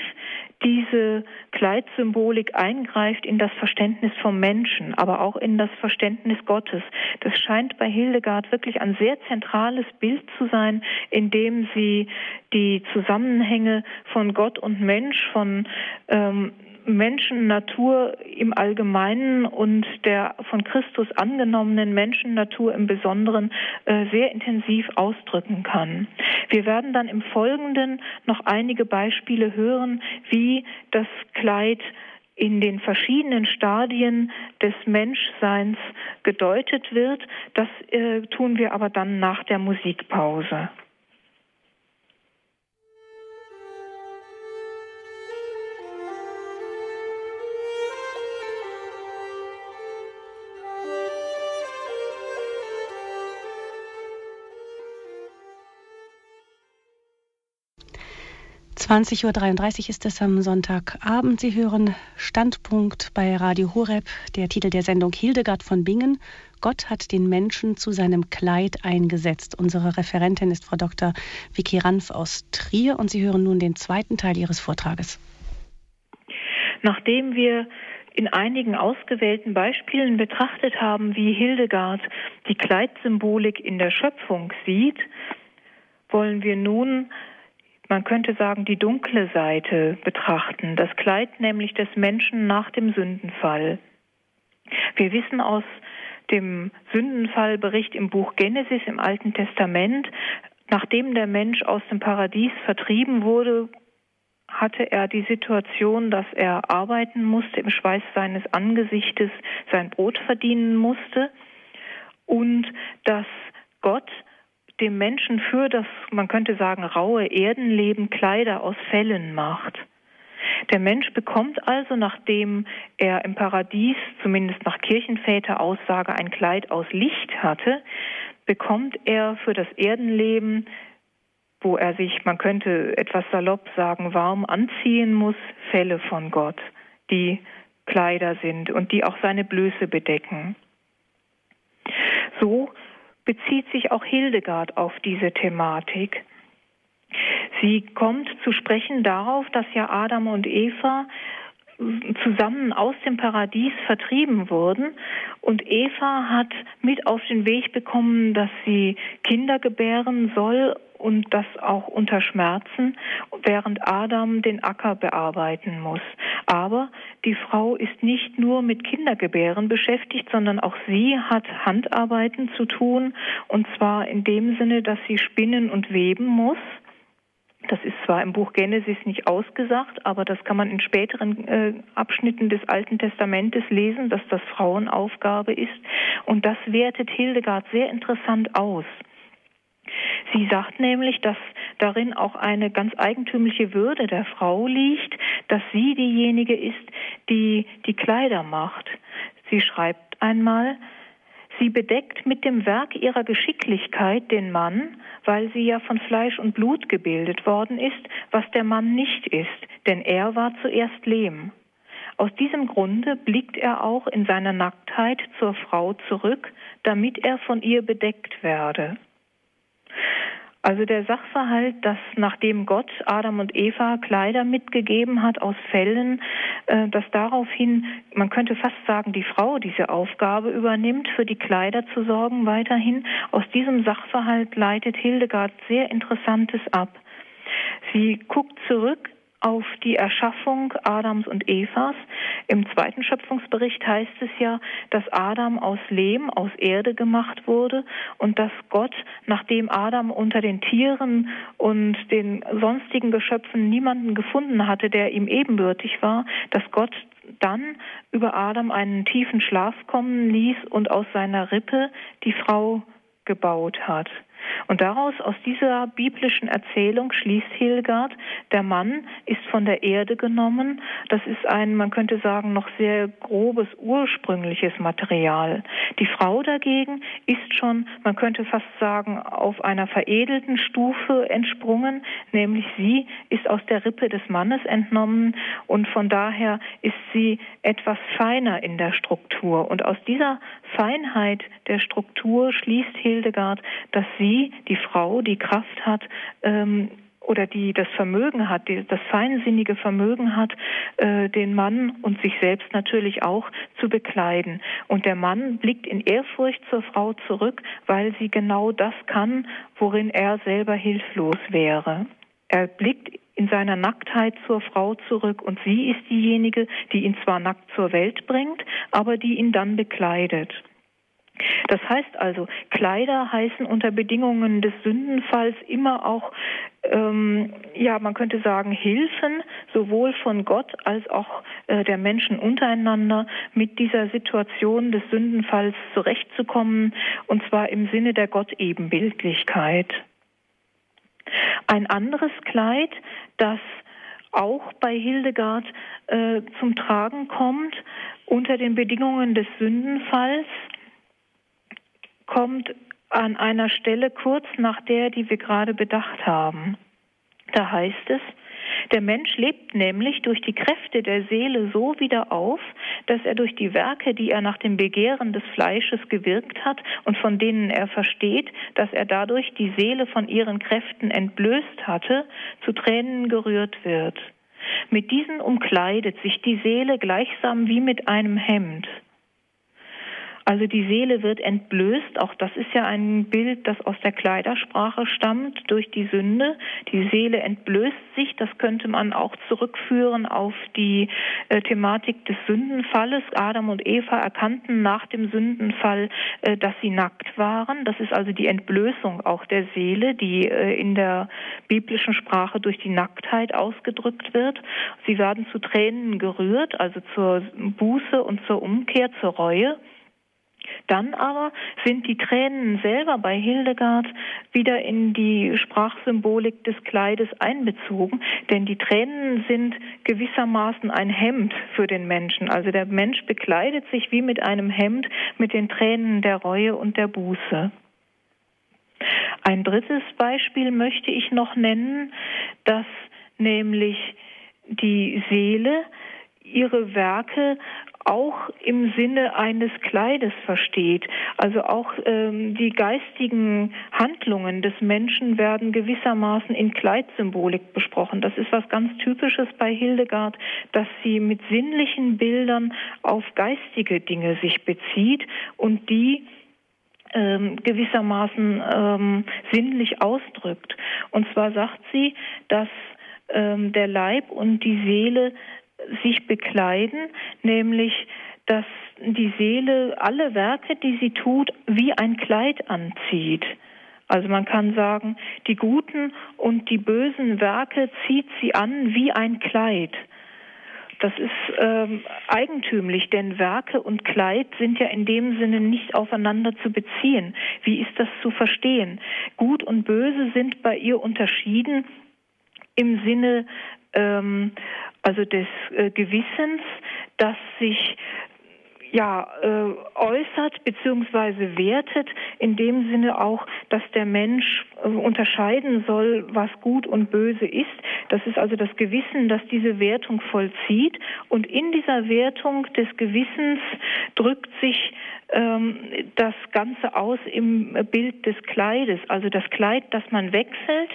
diese Kleidsymbolik eingreift in das Verständnis vom Menschen, aber auch in das Verständnis Gottes. Das scheint bei Hildegard wirklich ein sehr zentrales Bild zu sein, in dem sie die Zusammenhänge von Gott und Mensch, von ähm, Menschen, Natur im Allgemeinen und der von Christus angenommenen Menschen, Natur im Besonderen äh, sehr intensiv ausdrücken kann. Wir werden dann im Folgenden noch einige Beispiele hören, wie das Kleid in den verschiedenen Stadien des Menschseins gedeutet wird. Das äh, tun wir aber dann nach der Musikpause. 20.33 Uhr ist es am Sonntagabend. Sie hören Standpunkt bei Radio Horeb. Der Titel der Sendung Hildegard von Bingen. Gott hat den Menschen zu seinem Kleid eingesetzt. Unsere Referentin ist Frau Dr. Vicky Ranf aus Trier und Sie hören nun den zweiten Teil Ihres Vortrages. Nachdem wir in einigen ausgewählten Beispielen betrachtet haben, wie Hildegard die Kleidsymbolik in der Schöpfung sieht, wollen wir nun man könnte sagen, die dunkle Seite betrachten, das Kleid nämlich des Menschen nach dem Sündenfall. Wir wissen aus dem Sündenfallbericht im Buch Genesis im Alten Testament, nachdem der Mensch aus dem Paradies vertrieben wurde, hatte er die Situation, dass er arbeiten musste, im Schweiß seines Angesichtes sein Brot verdienen musste und dass Gott dem Menschen für das, man könnte sagen, raue Erdenleben Kleider aus Fellen macht. Der Mensch bekommt also, nachdem er im Paradies, zumindest nach Kirchenväter Aussage, ein Kleid aus Licht hatte, bekommt er für das Erdenleben, wo er sich, man könnte etwas salopp sagen, warm anziehen muss, Felle von Gott, die Kleider sind und die auch seine Blöße bedecken. So bezieht sich auch Hildegard auf diese Thematik. Sie kommt zu sprechen darauf, dass ja Adam und Eva zusammen aus dem Paradies vertrieben wurden. Und Eva hat mit auf den Weg bekommen, dass sie Kinder gebären soll und das auch unter Schmerzen, während Adam den Acker bearbeiten muss. Aber die Frau ist nicht nur mit Kindergebären beschäftigt, sondern auch sie hat Handarbeiten zu tun, und zwar in dem Sinne, dass sie spinnen und weben muss. Das ist zwar im Buch Genesis nicht ausgesagt, aber das kann man in späteren äh, Abschnitten des Alten Testamentes lesen, dass das Frauenaufgabe ist. Und das wertet Hildegard sehr interessant aus. Sie sagt nämlich, dass darin auch eine ganz eigentümliche Würde der Frau liegt, dass sie diejenige ist, die die Kleider macht. Sie schreibt einmal, Sie bedeckt mit dem Werk ihrer Geschicklichkeit den Mann, weil sie ja von Fleisch und Blut gebildet worden ist, was der Mann nicht ist, denn er war zuerst Lehm. Aus diesem Grunde blickt er auch in seiner Nacktheit zur Frau zurück, damit er von ihr bedeckt werde. Also der Sachverhalt, dass nachdem Gott Adam und Eva Kleider mitgegeben hat aus Fellen, äh, dass daraufhin, man könnte fast sagen, die Frau diese Aufgabe übernimmt, für die Kleider zu sorgen weiterhin, aus diesem Sachverhalt leitet Hildegard sehr Interessantes ab. Sie guckt zurück auf die Erschaffung Adams und Evas. Im zweiten Schöpfungsbericht heißt es ja, dass Adam aus Lehm, aus Erde gemacht wurde und dass Gott, nachdem Adam unter den Tieren und den sonstigen Geschöpfen niemanden gefunden hatte, der ihm ebenbürtig war, dass Gott dann über Adam einen tiefen Schlaf kommen ließ und aus seiner Rippe die Frau gebaut hat. Und daraus, aus dieser biblischen Erzählung schließt Hildegard, der Mann ist von der Erde genommen. Das ist ein, man könnte sagen, noch sehr grobes, ursprüngliches Material. Die Frau dagegen ist schon, man könnte fast sagen, auf einer veredelten Stufe entsprungen, nämlich sie ist aus der Rippe des Mannes entnommen und von daher ist sie etwas feiner in der Struktur. Und aus dieser Feinheit der Struktur schließt Hildegard, dass sie, die Frau, die Kraft hat, ähm, oder die das Vermögen hat, die, das feinsinnige Vermögen hat, äh, den Mann und sich selbst natürlich auch zu bekleiden. Und der Mann blickt in Ehrfurcht zur Frau zurück, weil sie genau das kann, worin er selber hilflos wäre. Er blickt in seiner Nacktheit zur Frau zurück und sie ist diejenige, die ihn zwar nackt zur Welt bringt, aber die ihn dann bekleidet. Das heißt also, Kleider heißen unter Bedingungen des Sündenfalls immer auch, ähm, ja, man könnte sagen, Hilfen, sowohl von Gott als auch äh, der Menschen untereinander, mit dieser Situation des Sündenfalls zurechtzukommen, und zwar im Sinne der Gottebenbildlichkeit. Ein anderes Kleid, das auch bei Hildegard äh, zum Tragen kommt, unter den Bedingungen des Sündenfalls, kommt an einer Stelle kurz nach der, die wir gerade bedacht haben. Da heißt es, der Mensch lebt nämlich durch die Kräfte der Seele so wieder auf, dass er durch die Werke, die er nach dem Begehren des Fleisches gewirkt hat und von denen er versteht, dass er dadurch die Seele von ihren Kräften entblößt hatte, zu Tränen gerührt wird. Mit diesen umkleidet sich die Seele gleichsam wie mit einem Hemd. Also die Seele wird entblößt. Auch das ist ja ein Bild, das aus der Kleidersprache stammt durch die Sünde. Die Seele entblößt sich. Das könnte man auch zurückführen auf die äh, Thematik des Sündenfalles. Adam und Eva erkannten nach dem Sündenfall, äh, dass sie nackt waren. Das ist also die Entblößung auch der Seele, die äh, in der biblischen Sprache durch die Nacktheit ausgedrückt wird. Sie werden zu Tränen gerührt, also zur Buße und zur Umkehr, zur Reue. Dann aber sind die Tränen selber bei Hildegard wieder in die Sprachsymbolik des Kleides einbezogen, denn die Tränen sind gewissermaßen ein Hemd für den Menschen. Also der Mensch bekleidet sich wie mit einem Hemd mit den Tränen der Reue und der Buße. Ein drittes Beispiel möchte ich noch nennen, dass nämlich die Seele ihre Werke auch im Sinne eines Kleides versteht. Also auch ähm, die geistigen Handlungen des Menschen werden gewissermaßen in Kleidsymbolik besprochen. Das ist was ganz Typisches bei Hildegard, dass sie mit sinnlichen Bildern auf geistige Dinge sich bezieht und die ähm, gewissermaßen ähm, sinnlich ausdrückt. Und zwar sagt sie, dass ähm, der Leib und die Seele sich bekleiden, nämlich dass die Seele alle Werke, die sie tut, wie ein Kleid anzieht. Also man kann sagen, die guten und die bösen Werke zieht sie an wie ein Kleid. Das ist ähm, eigentümlich, denn Werke und Kleid sind ja in dem Sinne nicht aufeinander zu beziehen. Wie ist das zu verstehen? Gut und böse sind bei ihr unterschieden im Sinne ähm, also des äh, Gewissens, das sich ja, äh, äußert bzw. wertet, in dem Sinne auch, dass der Mensch äh, unterscheiden soll, was gut und böse ist. Das ist also das Gewissen, das diese Wertung vollzieht. Und in dieser Wertung des Gewissens drückt sich das Ganze aus im Bild des Kleides. Also das Kleid, das man wechselt,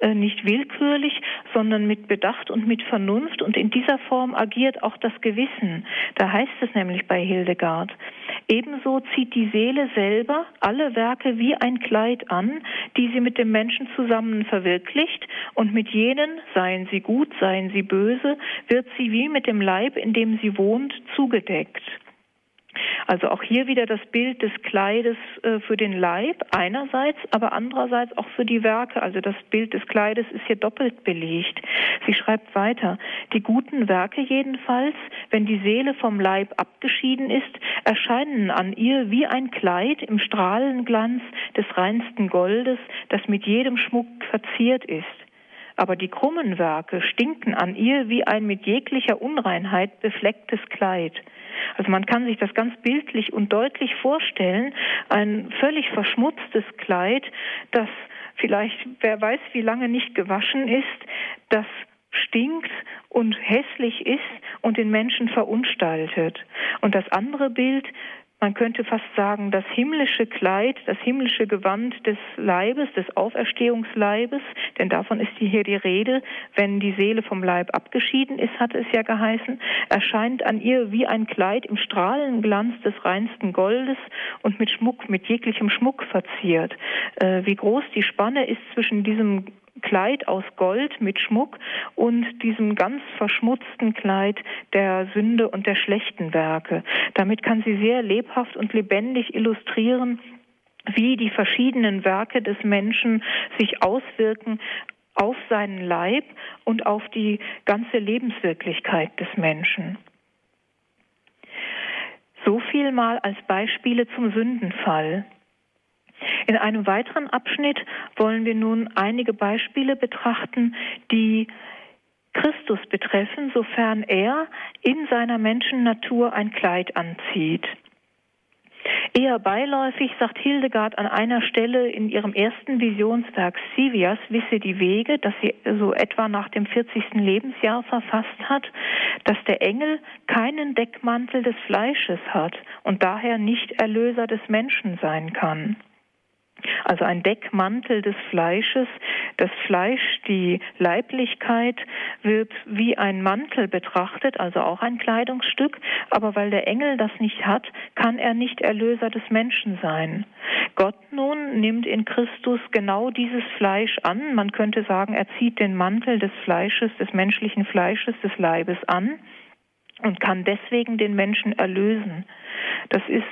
äh, nicht willkürlich, sondern mit Bedacht und mit Vernunft. Und in dieser Form agiert auch das Gewissen. Da heißt es nämlich bei Hildegard, ebenso zieht die Seele selber alle Werke wie ein Kleid an, die sie mit dem Menschen zusammen verwirklicht, und mit jenen, seien sie gut, seien sie böse, wird sie wie mit dem Leib, in dem sie wohnt, zugedeckt. Also auch hier wieder das Bild des Kleides äh, für den Leib einerseits, aber andererseits auch für die Werke. Also das Bild des Kleides ist hier doppelt belegt. Sie schreibt weiter, die guten Werke jedenfalls, wenn die Seele vom Leib abgeschieden ist, erscheinen an ihr wie ein Kleid im Strahlenglanz des reinsten Goldes, das mit jedem Schmuck verziert ist aber die krummen Werke stinken an ihr wie ein mit jeglicher Unreinheit beflecktes Kleid. Also man kann sich das ganz bildlich und deutlich vorstellen, ein völlig verschmutztes Kleid, das vielleicht, wer weiß, wie lange nicht gewaschen ist, das stinkt und hässlich ist und den Menschen verunstaltet. Und das andere Bild, man könnte fast sagen, das himmlische Kleid, das himmlische Gewand des Leibes, des Auferstehungsleibes, denn davon ist hier die Rede, wenn die Seele vom Leib abgeschieden ist, hat es ja geheißen, erscheint an ihr wie ein Kleid im Strahlenglanz des reinsten Goldes und mit Schmuck, mit jeglichem Schmuck verziert. Äh, wie groß die Spanne ist zwischen diesem Kleid aus Gold mit Schmuck und diesem ganz verschmutzten Kleid der Sünde und der schlechten Werke. Damit kann sie sehr lebhaft und lebendig illustrieren, wie die verschiedenen Werke des Menschen sich auswirken auf seinen Leib und auf die ganze Lebenswirklichkeit des Menschen. So viel mal als Beispiele zum Sündenfall. In einem weiteren Abschnitt wollen wir nun einige Beispiele betrachten, die Christus betreffen, sofern er in seiner Menschennatur ein Kleid anzieht. Eher beiläufig sagt Hildegard an einer Stelle in ihrem ersten Visionswerk Sivias wisse die Wege, das sie so etwa nach dem 40. Lebensjahr verfasst hat, dass der Engel keinen Deckmantel des Fleisches hat und daher nicht Erlöser des Menschen sein kann also ein Deckmantel des Fleisches. Das Fleisch, die Leiblichkeit wird wie ein Mantel betrachtet, also auch ein Kleidungsstück, aber weil der Engel das nicht hat, kann er nicht Erlöser des Menschen sein. Gott nun nimmt in Christus genau dieses Fleisch an. Man könnte sagen, er zieht den Mantel des Fleisches, des menschlichen Fleisches, des Leibes an und kann deswegen den Menschen erlösen. Das ist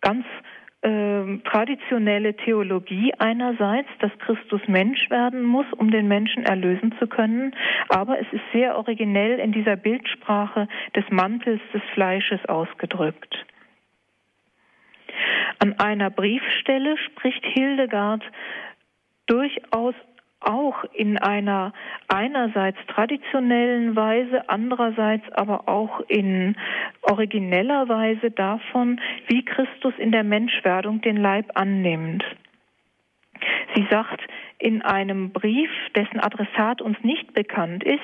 ganz äh, traditionelle Theologie einerseits, dass Christus Mensch werden muss, um den Menschen erlösen zu können, aber es ist sehr originell in dieser Bildsprache des Mantels des Fleisches ausgedrückt. An einer Briefstelle spricht Hildegard durchaus auch in einer einerseits traditionellen Weise, andererseits aber auch in origineller Weise davon, wie Christus in der Menschwerdung den Leib annimmt. Sie sagt in einem Brief, dessen Adressat uns nicht bekannt ist,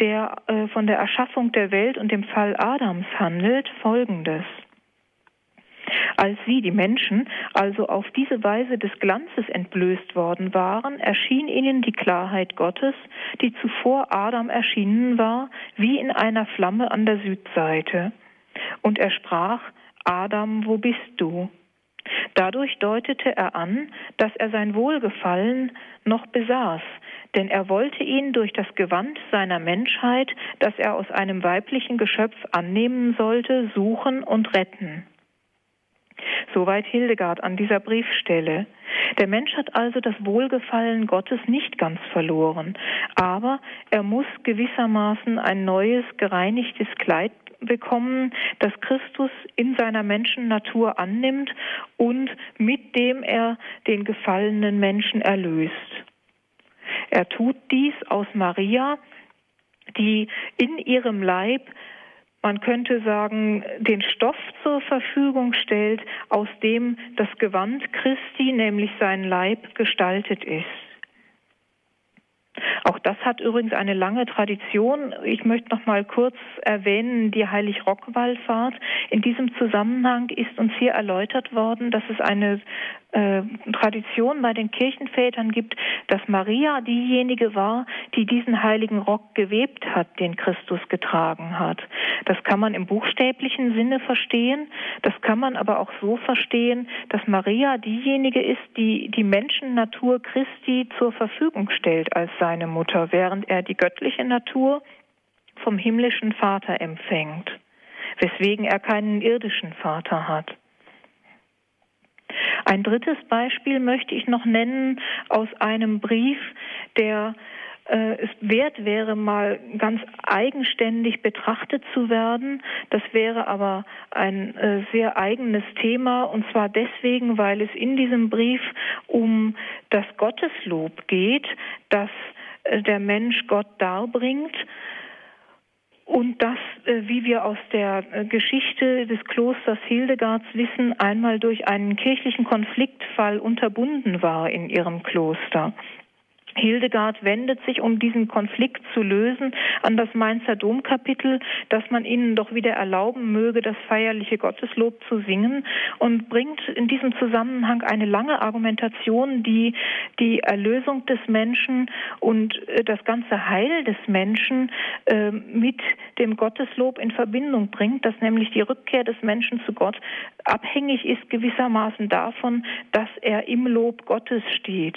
der äh, von der Erschaffung der Welt und dem Fall Adams handelt, Folgendes. Als sie, die Menschen, also auf diese Weise des Glanzes entblößt worden waren, erschien ihnen die Klarheit Gottes, die zuvor Adam erschienen war, wie in einer Flamme an der Südseite. Und er sprach, Adam, wo bist du? Dadurch deutete er an, dass er sein Wohlgefallen noch besaß, denn er wollte ihn durch das Gewand seiner Menschheit, das er aus einem weiblichen Geschöpf annehmen sollte, suchen und retten. Soweit Hildegard an dieser Briefstelle. Der Mensch hat also das Wohlgefallen Gottes nicht ganz verloren, aber er muss gewissermaßen ein neues, gereinigtes Kleid bekommen, das Christus in seiner Menschennatur annimmt und mit dem er den gefallenen Menschen erlöst. Er tut dies aus Maria, die in ihrem Leib man könnte sagen, den Stoff zur Verfügung stellt, aus dem das Gewand Christi, nämlich sein Leib, gestaltet ist. Auch das hat übrigens eine lange Tradition. Ich möchte noch mal kurz erwähnen die Heilig-Rock-Wallfahrt. In diesem Zusammenhang ist uns hier erläutert worden, dass es eine äh, Tradition bei den Kirchenvätern gibt, dass Maria diejenige war, die diesen heiligen Rock gewebt hat, den Christus getragen hat. Das kann man im buchstäblichen Sinne verstehen, das kann man aber auch so verstehen, dass Maria diejenige ist, die die Menschennatur Christi zur Verfügung stellt als seine Mutter, während er die göttliche Natur vom himmlischen Vater empfängt, weswegen er keinen irdischen Vater hat. Ein drittes Beispiel möchte ich noch nennen aus einem Brief, der äh, es wert wäre, mal ganz eigenständig betrachtet zu werden. Das wäre aber ein äh, sehr eigenes Thema und zwar deswegen, weil es in diesem Brief um das Gotteslob geht, das äh, der Mensch Gott darbringt und das, äh, wie wir aus der äh, Geschichte des Klosters Hildegards wissen, einmal durch einen kirchlichen Konfliktfall unterbunden war in ihrem Kloster. Hildegard wendet sich, um diesen Konflikt zu lösen, an das Mainzer Domkapitel, dass man ihnen doch wieder erlauben möge, das feierliche Gotteslob zu singen und bringt in diesem Zusammenhang eine lange Argumentation, die die Erlösung des Menschen und äh, das ganze Heil des Menschen äh, mit dem Gotteslob in Verbindung bringt, dass nämlich die Rückkehr des Menschen zu Gott abhängig ist gewissermaßen davon, dass er im Lob Gottes steht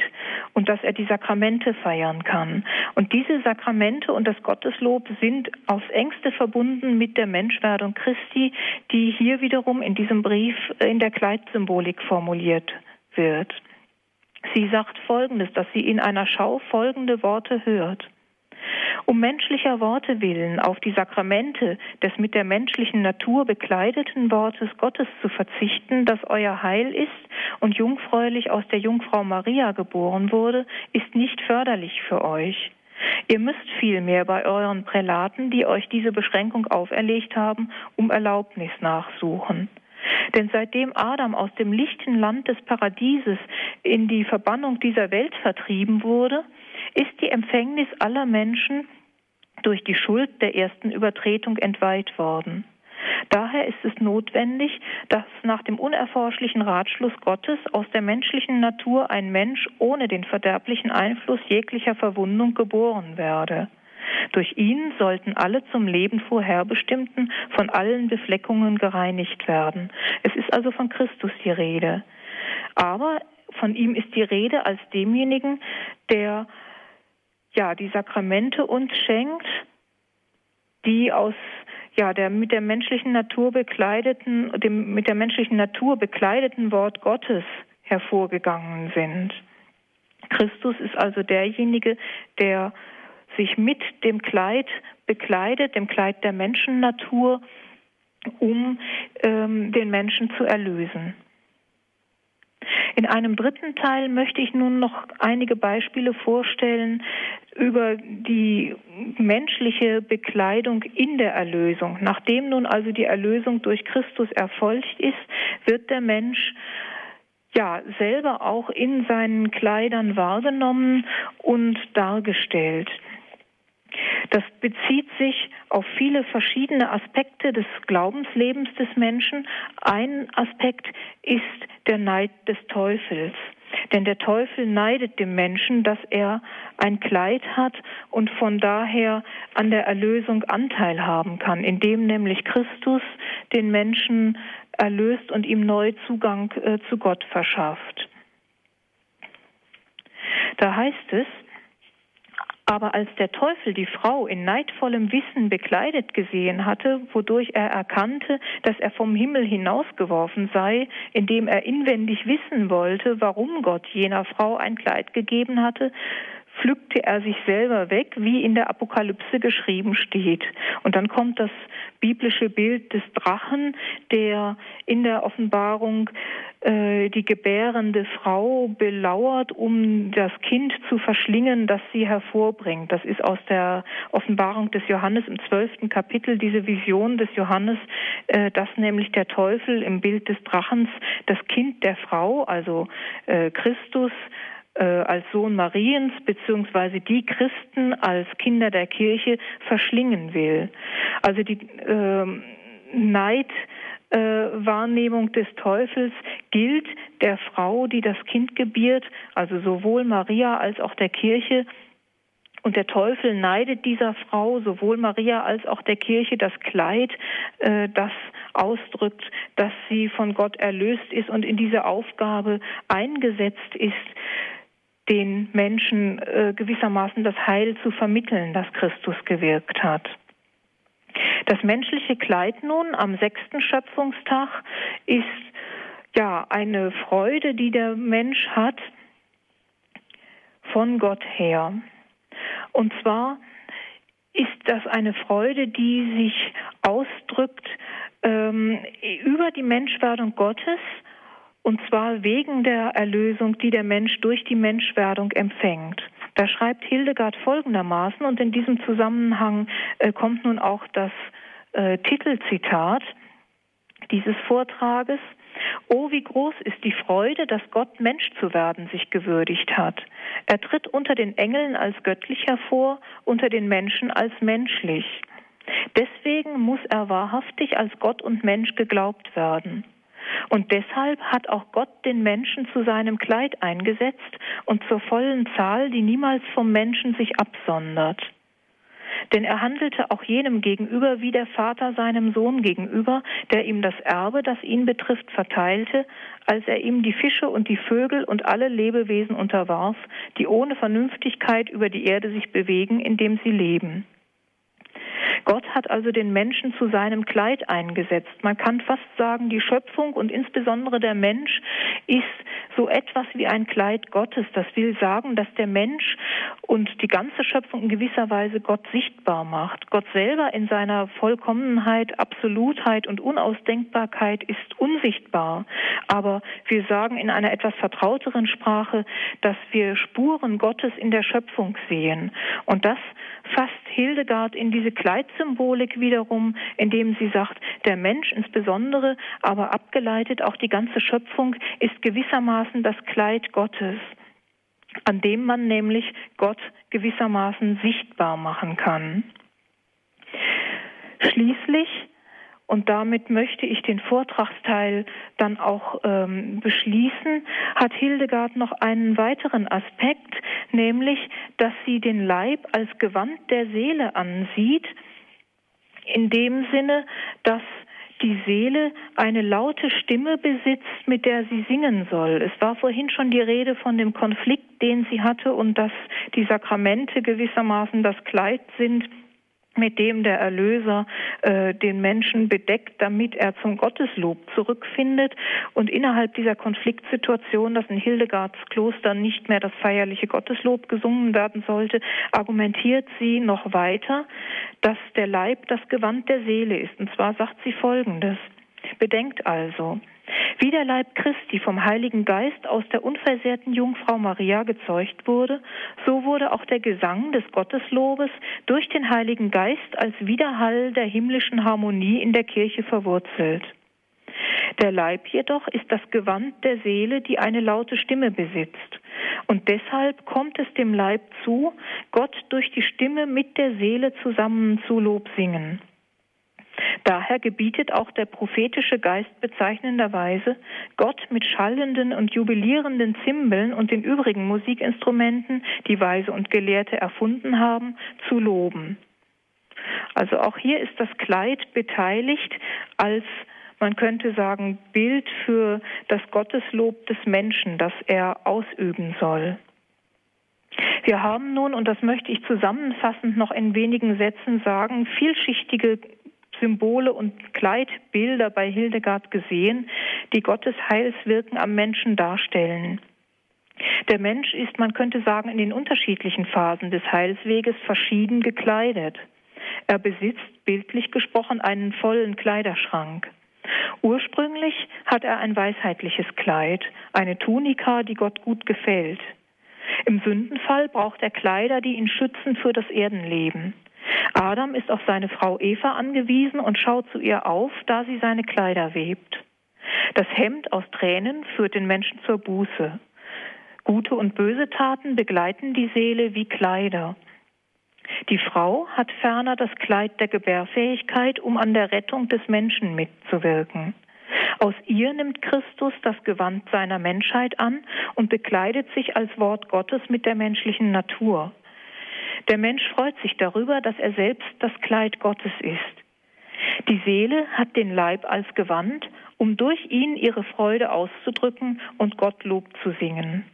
und dass er die Sakramente Sakramente feiern kann. Und diese Sakramente und das Gotteslob sind aufs engste verbunden mit der Menschwerdung Christi, die hier wiederum in diesem Brief in der Kleidsymbolik formuliert wird. Sie sagt Folgendes, dass sie in einer Schau folgende Worte hört. Um menschlicher Worte willen auf die Sakramente des mit der menschlichen Natur bekleideten Wortes Gottes zu verzichten, das euer Heil ist und jungfräulich aus der Jungfrau Maria geboren wurde, ist nicht förderlich für euch. Ihr müsst vielmehr bei euren Prälaten, die euch diese Beschränkung auferlegt haben, um Erlaubnis nachsuchen. Denn seitdem Adam aus dem lichten Land des Paradieses in die Verbannung dieser Welt vertrieben wurde, ist die Empfängnis aller Menschen durch die Schuld der ersten Übertretung entweiht worden. Daher ist es notwendig, dass nach dem unerforschlichen Ratschluss Gottes aus der menschlichen Natur ein Mensch ohne den verderblichen Einfluss jeglicher Verwundung geboren werde. Durch ihn sollten alle zum Leben vorherbestimmten von allen Befleckungen gereinigt werden. Es ist also von Christus die Rede. Aber von ihm ist die Rede als demjenigen, der ja die Sakramente uns schenkt, die aus ja der mit der menschlichen Natur bekleideten, dem mit der menschlichen Natur bekleideten Wort Gottes hervorgegangen sind. Christus ist also derjenige, der sich mit dem Kleid bekleidet, dem Kleid der Menschennatur, um ähm, den Menschen zu erlösen. In einem dritten Teil möchte ich nun noch einige Beispiele vorstellen über die menschliche Bekleidung in der Erlösung. Nachdem nun also die Erlösung durch Christus erfolgt ist, wird der Mensch ja selber auch in seinen Kleidern wahrgenommen und dargestellt. Das bezieht sich auf viele verschiedene Aspekte des Glaubenslebens des Menschen. Ein Aspekt ist der Neid des Teufels. Denn der Teufel neidet dem Menschen, dass er ein Kleid hat und von daher an der Erlösung Anteil haben kann, indem nämlich Christus den Menschen erlöst und ihm neu Zugang äh, zu Gott verschafft. Da heißt es, aber als der Teufel die Frau in neidvollem Wissen bekleidet gesehen hatte, wodurch er erkannte, dass er vom Himmel hinausgeworfen sei, indem er inwendig wissen wollte, warum Gott jener Frau ein Kleid gegeben hatte, pflückte er sich selber weg, wie in der Apokalypse geschrieben steht. Und dann kommt das biblische Bild des Drachen, der in der Offenbarung äh, die gebärende Frau belauert, um das Kind zu verschlingen, das sie hervorbringt. Das ist aus der Offenbarung des Johannes im zwölften Kapitel diese Vision des Johannes, äh, dass nämlich der Teufel im Bild des Drachens das Kind der Frau, also äh, Christus, als Sohn Mariens beziehungsweise die Christen als Kinder der Kirche verschlingen will. Also die äh, Neid äh, des Teufels gilt der Frau, die das Kind gebiert, also sowohl Maria als auch der Kirche. Und der Teufel neidet dieser Frau, sowohl Maria als auch der Kirche, das Kleid, äh, das ausdrückt, dass sie von Gott erlöst ist und in diese Aufgabe eingesetzt ist, den Menschen äh, gewissermaßen das Heil zu vermitteln, das Christus gewirkt hat. Das menschliche Kleid nun am sechsten Schöpfungstag ist ja eine Freude, die der Mensch hat von Gott her. Und zwar ist das eine Freude, die sich ausdrückt ähm, über die Menschwerdung Gottes und zwar wegen der Erlösung, die der Mensch durch die Menschwerdung empfängt. Da schreibt Hildegard folgendermaßen, und in diesem Zusammenhang äh, kommt nun auch das äh, Titelzitat dieses Vortrages. Oh, wie groß ist die Freude, dass Gott Mensch zu werden sich gewürdigt hat. Er tritt unter den Engeln als göttlich hervor, unter den Menschen als menschlich. Deswegen muss er wahrhaftig als Gott und Mensch geglaubt werden. Und deshalb hat auch Gott den Menschen zu seinem Kleid eingesetzt und zur vollen Zahl, die niemals vom Menschen sich absondert. Denn er handelte auch jenem gegenüber wie der Vater seinem Sohn gegenüber, der ihm das Erbe, das ihn betrifft, verteilte, als er ihm die Fische und die Vögel und alle Lebewesen unterwarf, die ohne Vernünftigkeit über die Erde sich bewegen, indem sie leben. Gott hat also den Menschen zu seinem Kleid eingesetzt. Man kann fast sagen, die Schöpfung und insbesondere der Mensch ist so etwas wie ein Kleid Gottes. Das will sagen, dass der Mensch und die ganze Schöpfung in gewisser Weise Gott sichtbar macht. Gott selber in seiner Vollkommenheit, Absolutheit und Unausdenkbarkeit ist unsichtbar. Aber wir sagen in einer etwas vertrauteren Sprache, dass wir Spuren Gottes in der Schöpfung sehen. Und das fasst Hildegard in diese Kleidsymbolik wiederum, indem sie sagt, der Mensch insbesondere, aber abgeleitet auch die ganze Schöpfung ist gewissermaßen das Kleid Gottes, an dem man nämlich Gott gewissermaßen sichtbar machen kann. Schließlich und damit möchte ich den Vortragsteil dann auch ähm, beschließen, hat Hildegard noch einen weiteren Aspekt, nämlich, dass sie den Leib als Gewand der Seele ansieht, in dem Sinne, dass die Seele eine laute Stimme besitzt, mit der sie singen soll. Es war vorhin schon die Rede von dem Konflikt, den sie hatte und dass die Sakramente gewissermaßen das Kleid sind, mit dem der Erlöser äh, den Menschen bedeckt, damit er zum Gotteslob zurückfindet. Und innerhalb dieser Konfliktsituation, dass in Hildegards Kloster nicht mehr das feierliche Gotteslob gesungen werden sollte, argumentiert sie noch weiter, dass der Leib das Gewand der Seele ist. Und zwar sagt sie Folgendes. Bedenkt also, wie der Leib Christi vom Heiligen Geist aus der unversehrten Jungfrau Maria gezeugt wurde, so wurde auch der Gesang des Gotteslobes durch den Heiligen Geist als Widerhall der himmlischen Harmonie in der Kirche verwurzelt. Der Leib jedoch ist das Gewand der Seele, die eine laute Stimme besitzt. Und deshalb kommt es dem Leib zu, Gott durch die Stimme mit der Seele zusammen zu Lob singen. Daher gebietet auch der prophetische Geist bezeichnenderweise, Gott mit schallenden und jubilierenden Zimbeln und den übrigen Musikinstrumenten, die Weise und Gelehrte erfunden haben, zu loben. Also auch hier ist das Kleid beteiligt als man könnte sagen, Bild für das Gotteslob des Menschen, das er ausüben soll. Wir haben nun, und das möchte ich zusammenfassend noch in wenigen Sätzen sagen, vielschichtige Symbole und Kleidbilder bei Hildegard gesehen, die Gottes Heilswirken am Menschen darstellen. Der Mensch ist, man könnte sagen, in den unterschiedlichen Phasen des Heilsweges verschieden gekleidet. Er besitzt, bildlich gesprochen, einen vollen Kleiderschrank. Ursprünglich hat er ein weisheitliches Kleid, eine Tunika, die Gott gut gefällt. Im Sündenfall braucht er Kleider, die ihn schützen für das Erdenleben. Adam ist auf seine Frau Eva angewiesen und schaut zu ihr auf, da sie seine Kleider webt. Das Hemd aus Tränen führt den Menschen zur Buße. Gute und böse Taten begleiten die Seele wie Kleider. Die Frau hat ferner das Kleid der Gebärfähigkeit, um an der Rettung des Menschen mitzuwirken. Aus ihr nimmt Christus das Gewand seiner Menschheit an und bekleidet sich als Wort Gottes mit der menschlichen Natur. Der Mensch freut sich darüber, dass er selbst das Kleid Gottes ist. Die Seele hat den Leib als Gewand, um durch ihn ihre Freude auszudrücken und Gottlob zu singen.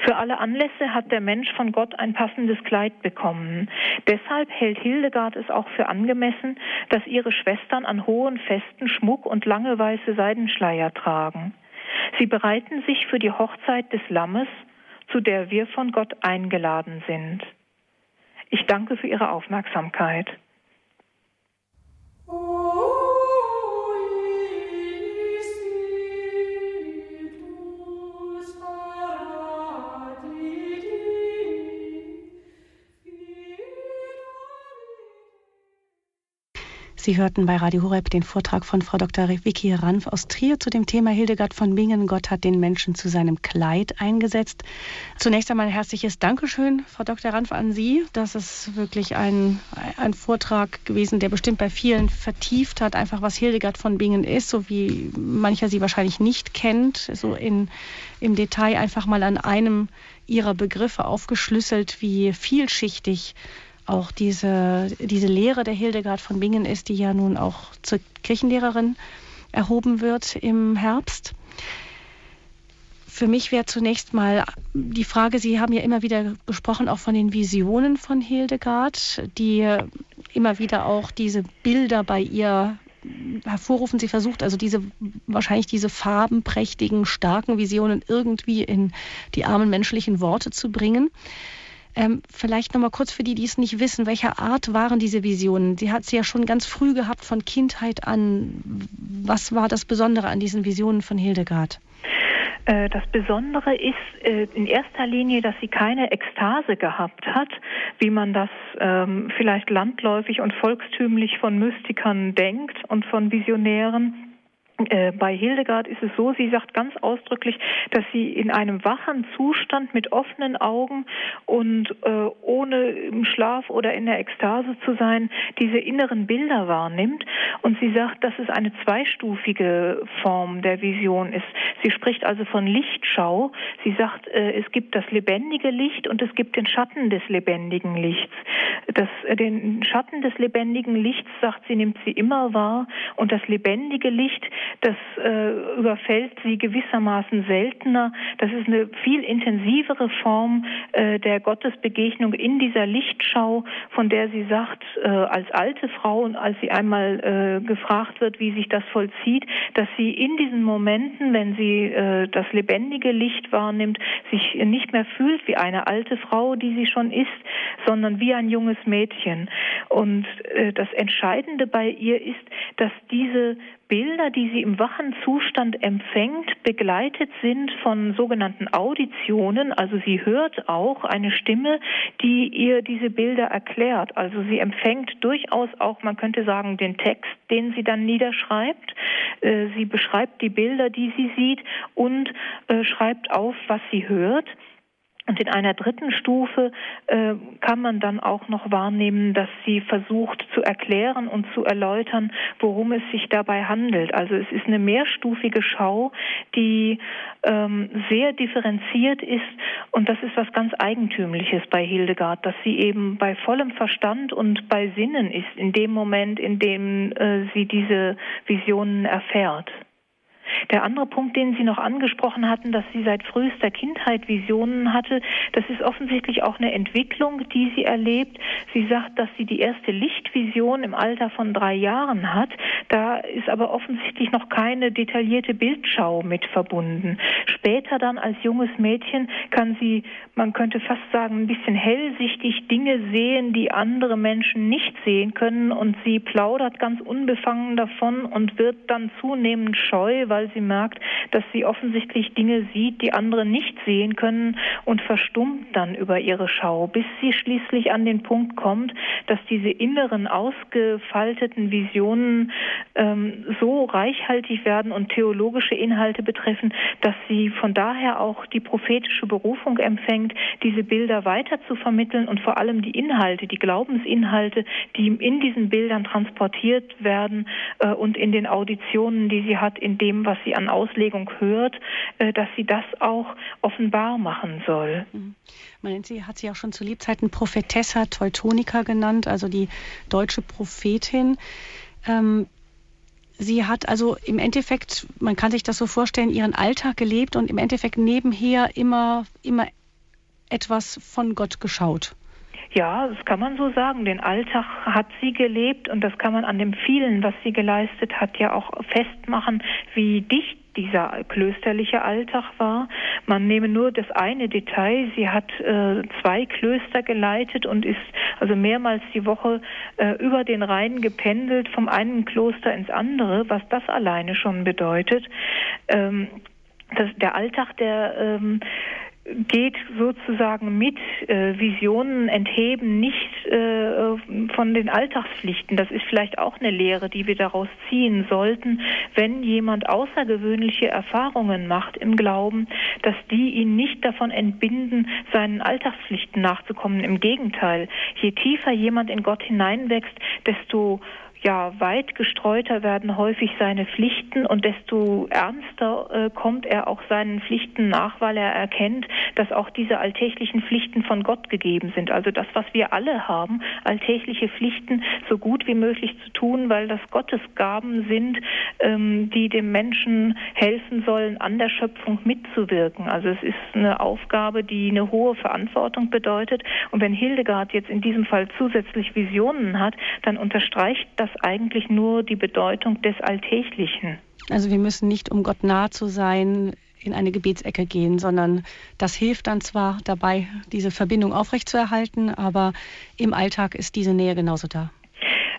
Für alle Anlässe hat der Mensch von Gott ein passendes Kleid bekommen. Deshalb hält Hildegard es auch für angemessen, dass ihre Schwestern an hohen Festen Schmuck und lange weiße Seidenschleier tragen. Sie bereiten sich für die Hochzeit des Lammes, zu der wir von Gott eingeladen sind. Ich danke für Ihre Aufmerksamkeit. Oh. Sie hörten bei Radio Horeb den Vortrag von Frau Dr. Vicky Ranf aus Trier zu dem Thema Hildegard von Bingen. Gott hat den Menschen zu seinem Kleid eingesetzt. Zunächst einmal ein herzliches Dankeschön, Frau Dr. Ranf, an Sie. Das ist wirklich ein, ein Vortrag gewesen, der bestimmt bei vielen vertieft hat, einfach was Hildegard von Bingen ist, so wie mancher sie wahrscheinlich nicht kennt, so in, im Detail einfach mal an einem ihrer Begriffe aufgeschlüsselt, wie vielschichtig auch diese, diese Lehre der Hildegard von Bingen ist, die ja nun auch zur Kirchenlehrerin erhoben wird im Herbst. Für mich wäre zunächst mal die Frage, Sie haben ja immer wieder gesprochen, auch von den Visionen von Hildegard, die immer wieder auch diese Bilder bei ihr hervorrufen. Sie versucht also diese, wahrscheinlich diese farbenprächtigen, starken Visionen irgendwie in die armen menschlichen Worte zu bringen. Ähm, vielleicht nochmal kurz für die, die es nicht wissen, welcher Art waren diese Visionen? Sie hat sie ja schon ganz früh gehabt, von Kindheit an. Was war das Besondere an diesen Visionen von Hildegard? Äh, das Besondere ist äh, in erster Linie, dass sie keine Ekstase gehabt hat, wie man das ähm, vielleicht landläufig und volkstümlich von Mystikern denkt und von Visionären bei Hildegard ist es so, sie sagt ganz ausdrücklich, dass sie in einem wachen Zustand mit offenen Augen und äh, ohne im Schlaf oder in der Ekstase zu sein, diese inneren Bilder wahrnimmt. Und sie sagt, dass es eine zweistufige Form der Vision ist. Sie spricht also von Lichtschau. Sie sagt, äh, es gibt das lebendige Licht und es gibt den Schatten des lebendigen Lichts. Das, äh, den Schatten des lebendigen Lichts, sagt sie, nimmt sie immer wahr und das lebendige Licht, das äh, überfällt sie gewissermaßen seltener. Das ist eine viel intensivere Form äh, der Gottesbegegnung in dieser Lichtschau, von der sie sagt, äh, als alte Frau und als sie einmal äh, gefragt wird, wie sich das vollzieht, dass sie in diesen Momenten, wenn sie äh, das lebendige Licht wahrnimmt, sich nicht mehr fühlt wie eine alte Frau, die sie schon ist, sondern wie ein junges Mädchen. Und äh, das Entscheidende bei ihr ist, dass diese Bilder, die sie im wachen Zustand empfängt, begleitet sind von sogenannten Auditionen. Also sie hört auch eine Stimme, die ihr diese Bilder erklärt. Also sie empfängt durchaus auch, man könnte sagen, den Text, den sie dann niederschreibt. Äh, sie beschreibt die Bilder, die sie sieht und äh, schreibt auf, was sie hört. Und in einer dritten Stufe äh, kann man dann auch noch wahrnehmen, dass sie versucht zu erklären und zu erläutern, worum es sich dabei handelt. Also es ist eine mehrstufige Schau, die ähm, sehr differenziert ist und das ist was ganz Eigentümliches bei Hildegard, dass sie eben bei vollem Verstand und bei Sinnen ist in dem Moment, in dem äh, sie diese Visionen erfährt. Der andere Punkt, den Sie noch angesprochen hatten, dass sie seit frühester Kindheit Visionen hatte, das ist offensichtlich auch eine Entwicklung, die sie erlebt. Sie sagt, dass sie die erste Lichtvision im Alter von drei Jahren hat. Da ist aber offensichtlich noch keine detaillierte Bildschau mit verbunden. Später dann als junges Mädchen kann sie, man könnte fast sagen, ein bisschen hellsichtig Dinge sehen, die andere Menschen nicht sehen können und sie plaudert ganz unbefangen davon und wird dann zunehmend scheu, weil weil sie merkt, dass sie offensichtlich Dinge sieht, die andere nicht sehen können und verstummt dann über ihre Schau, bis sie schließlich an den Punkt kommt, dass diese inneren ausgefalteten Visionen ähm, so reichhaltig werden und theologische Inhalte betreffen, dass sie von daher auch die prophetische Berufung empfängt, diese Bilder weiter zu vermitteln und vor allem die Inhalte, die Glaubensinhalte, die in diesen Bildern transportiert werden äh, und in den Auditionen, die sie hat, in dem, was sie an Auslegung hört, äh, dass sie das auch offenbar machen soll. Mhm. Man hat sie auch schon zu Lebzeiten Prophetessa Teutonica genannt, also die deutsche Prophetin. Ähm, sie hat also im Endeffekt, man kann sich das so vorstellen, ihren Alltag gelebt und im Endeffekt nebenher immer, immer etwas von Gott geschaut. Ja, das kann man so sagen. Den Alltag hat sie gelebt und das kann man an dem vielen, was sie geleistet hat, ja auch festmachen, wie dicht dieser klösterliche Alltag war. Man nehme nur das eine Detail. Sie hat äh, zwei Klöster geleitet und ist also mehrmals die Woche äh, über den Rhein gependelt vom einen Kloster ins andere, was das alleine schon bedeutet. Ähm, das, der Alltag, der ähm, geht sozusagen mit äh, Visionen entheben, nicht äh, von den Alltagspflichten. Das ist vielleicht auch eine Lehre, die wir daraus ziehen sollten, wenn jemand außergewöhnliche Erfahrungen macht im Glauben, dass die ihn nicht davon entbinden, seinen Alltagspflichten nachzukommen. Im Gegenteil, je tiefer jemand in Gott hineinwächst, desto ja, weit gestreuter werden häufig seine Pflichten und desto ernster äh, kommt er auch seinen Pflichten nach, weil er erkennt, dass auch diese alltäglichen Pflichten von Gott gegeben sind. Also das, was wir alle haben, alltägliche Pflichten so gut wie möglich zu tun, weil das Gottesgaben sind, ähm, die dem Menschen helfen sollen, an der Schöpfung mitzuwirken. Also es ist eine Aufgabe, die eine hohe Verantwortung bedeutet. Und wenn Hildegard jetzt in diesem Fall zusätzlich Visionen hat, dann unterstreicht das eigentlich nur die Bedeutung des Alltäglichen. Also wir müssen nicht, um Gott nahe zu sein, in eine Gebetsecke gehen, sondern das hilft dann zwar dabei, diese Verbindung aufrechtzuerhalten, aber im Alltag ist diese Nähe genauso da.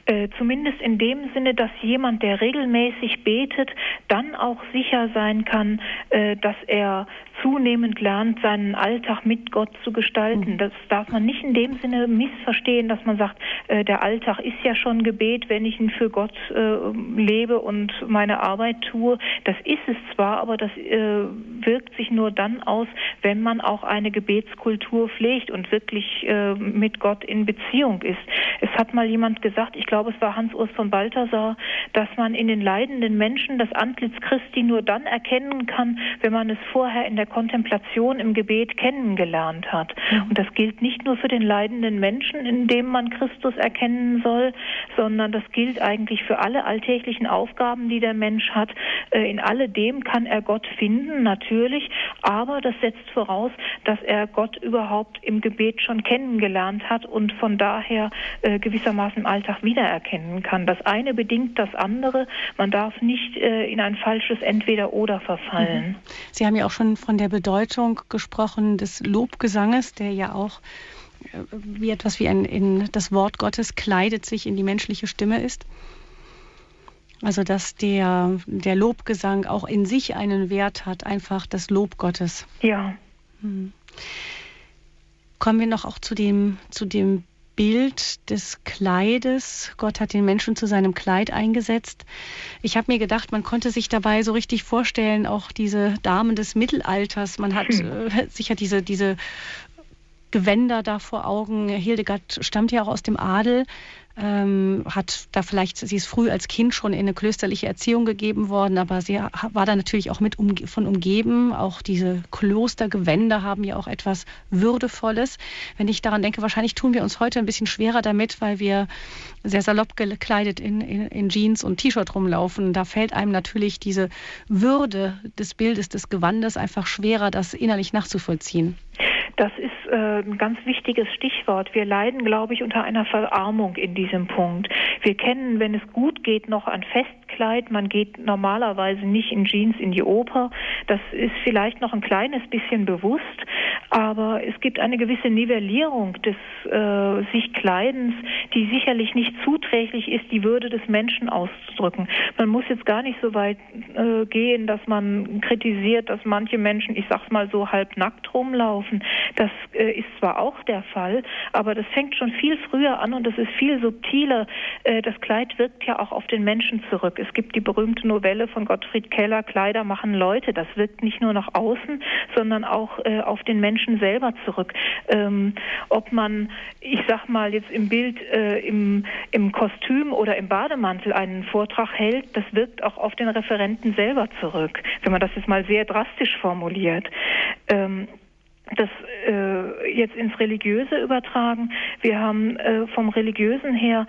Äh, zumindest in dem Sinne, dass jemand, der regelmäßig betet, dann auch sicher sein kann, äh, dass er zunehmend lernt, seinen Alltag mit Gott zu gestalten. Mhm. Das darf man nicht in dem Sinne missverstehen, dass man sagt, äh, der Alltag ist ja schon Gebet, wenn ich ihn für Gott äh, lebe und meine Arbeit tue. Das ist es zwar, aber das äh, wirkt sich nur dann aus, wenn man auch eine Gebetskultur pflegt und wirklich mit Gott in Beziehung ist. Es hat mal jemand gesagt, ich glaube, es war Hans-Urs von Balthasar, dass man in den leidenden Menschen das Antlitz Christi nur dann erkennen kann, wenn man es vorher in der Kontemplation im Gebet kennengelernt hat. Mhm. Und das gilt nicht nur für den leidenden Menschen, in dem man Christus erkennen soll, sondern das gilt eigentlich für alle alltäglichen Aufgaben, die der Mensch hat. Äh, in alledem kann er Gott finden, natürlich, aber das setzt voraus, dass er Gott überhaupt im Gebet schon kennengelernt hat und von daher äh, gewissermaßen im Alltag wiedererkennen kann. Das eine bedingt das andere. Man darf nicht äh, in ein falsches Entweder-Oder verfallen. Mhm. Sie haben ja auch schon von der Bedeutung gesprochen des Lobgesanges, der ja auch äh, wie etwas wie ein in das Wort Gottes kleidet sich in die menschliche Stimme ist. Also dass der, der Lobgesang auch in sich einen Wert hat, einfach das Lob Gottes. Ja. Hm. Kommen wir noch auch zu dem, zu dem Bild des Kleides. Gott hat den Menschen zu seinem Kleid eingesetzt. Ich habe mir gedacht, man konnte sich dabei so richtig vorstellen, auch diese Damen des Mittelalters. Man hat hm. äh, sicher diese, diese Gewänder da vor Augen. Hildegard stammt ja auch aus dem Adel ähm, hat da vielleicht, sie ist früh als Kind schon in eine klösterliche Erziehung gegeben worden, aber sie war da natürlich auch mit um, von umgeben. Auch diese Klostergewänder haben ja auch etwas Würdevolles. Wenn ich daran denke, wahrscheinlich tun wir uns heute ein bisschen schwerer damit, weil wir sehr salopp gekleidet in, in, in Jeans und T-Shirt rumlaufen. Da fällt einem natürlich diese Würde des Bildes, des Gewandes einfach schwerer, das innerlich nachzuvollziehen. Das ist äh, ein ganz wichtiges Stichwort. Wir leiden, glaube ich, unter einer Verarmung in diesem Punkt. Wir kennen, wenn es gut geht, noch ein Festkleid. Man geht normalerweise nicht in Jeans in die Oper. Das ist vielleicht noch ein kleines bisschen bewusst. aber es gibt eine gewisse Nivellierung des äh, sich Kleidens, die sicherlich nicht zuträglich ist, die Würde des Menschen auszudrücken. Man muss jetzt gar nicht so weit äh, gehen, dass man kritisiert, dass manche Menschen, ich sag's mal so, halb nackt rumlaufen. Das äh, ist zwar auch der Fall, aber das fängt schon viel früher an und das ist viel subtiler. Äh, das Kleid wirkt ja auch auf den Menschen zurück. Es gibt die berühmte Novelle von Gottfried Keller, Kleider machen Leute. Das wirkt nicht nur nach außen, sondern auch äh, auf den Menschen selber zurück. Ähm, ob man, ich sag mal jetzt im Bild, äh, im, im Kostüm oder im Bademantel einen Vortrag hält, das wirkt auch auf den Referenten selber zurück, wenn man das jetzt mal sehr drastisch formuliert. Ähm, das äh, jetzt ins Religiöse übertragen. Wir haben äh, vom Religiösen her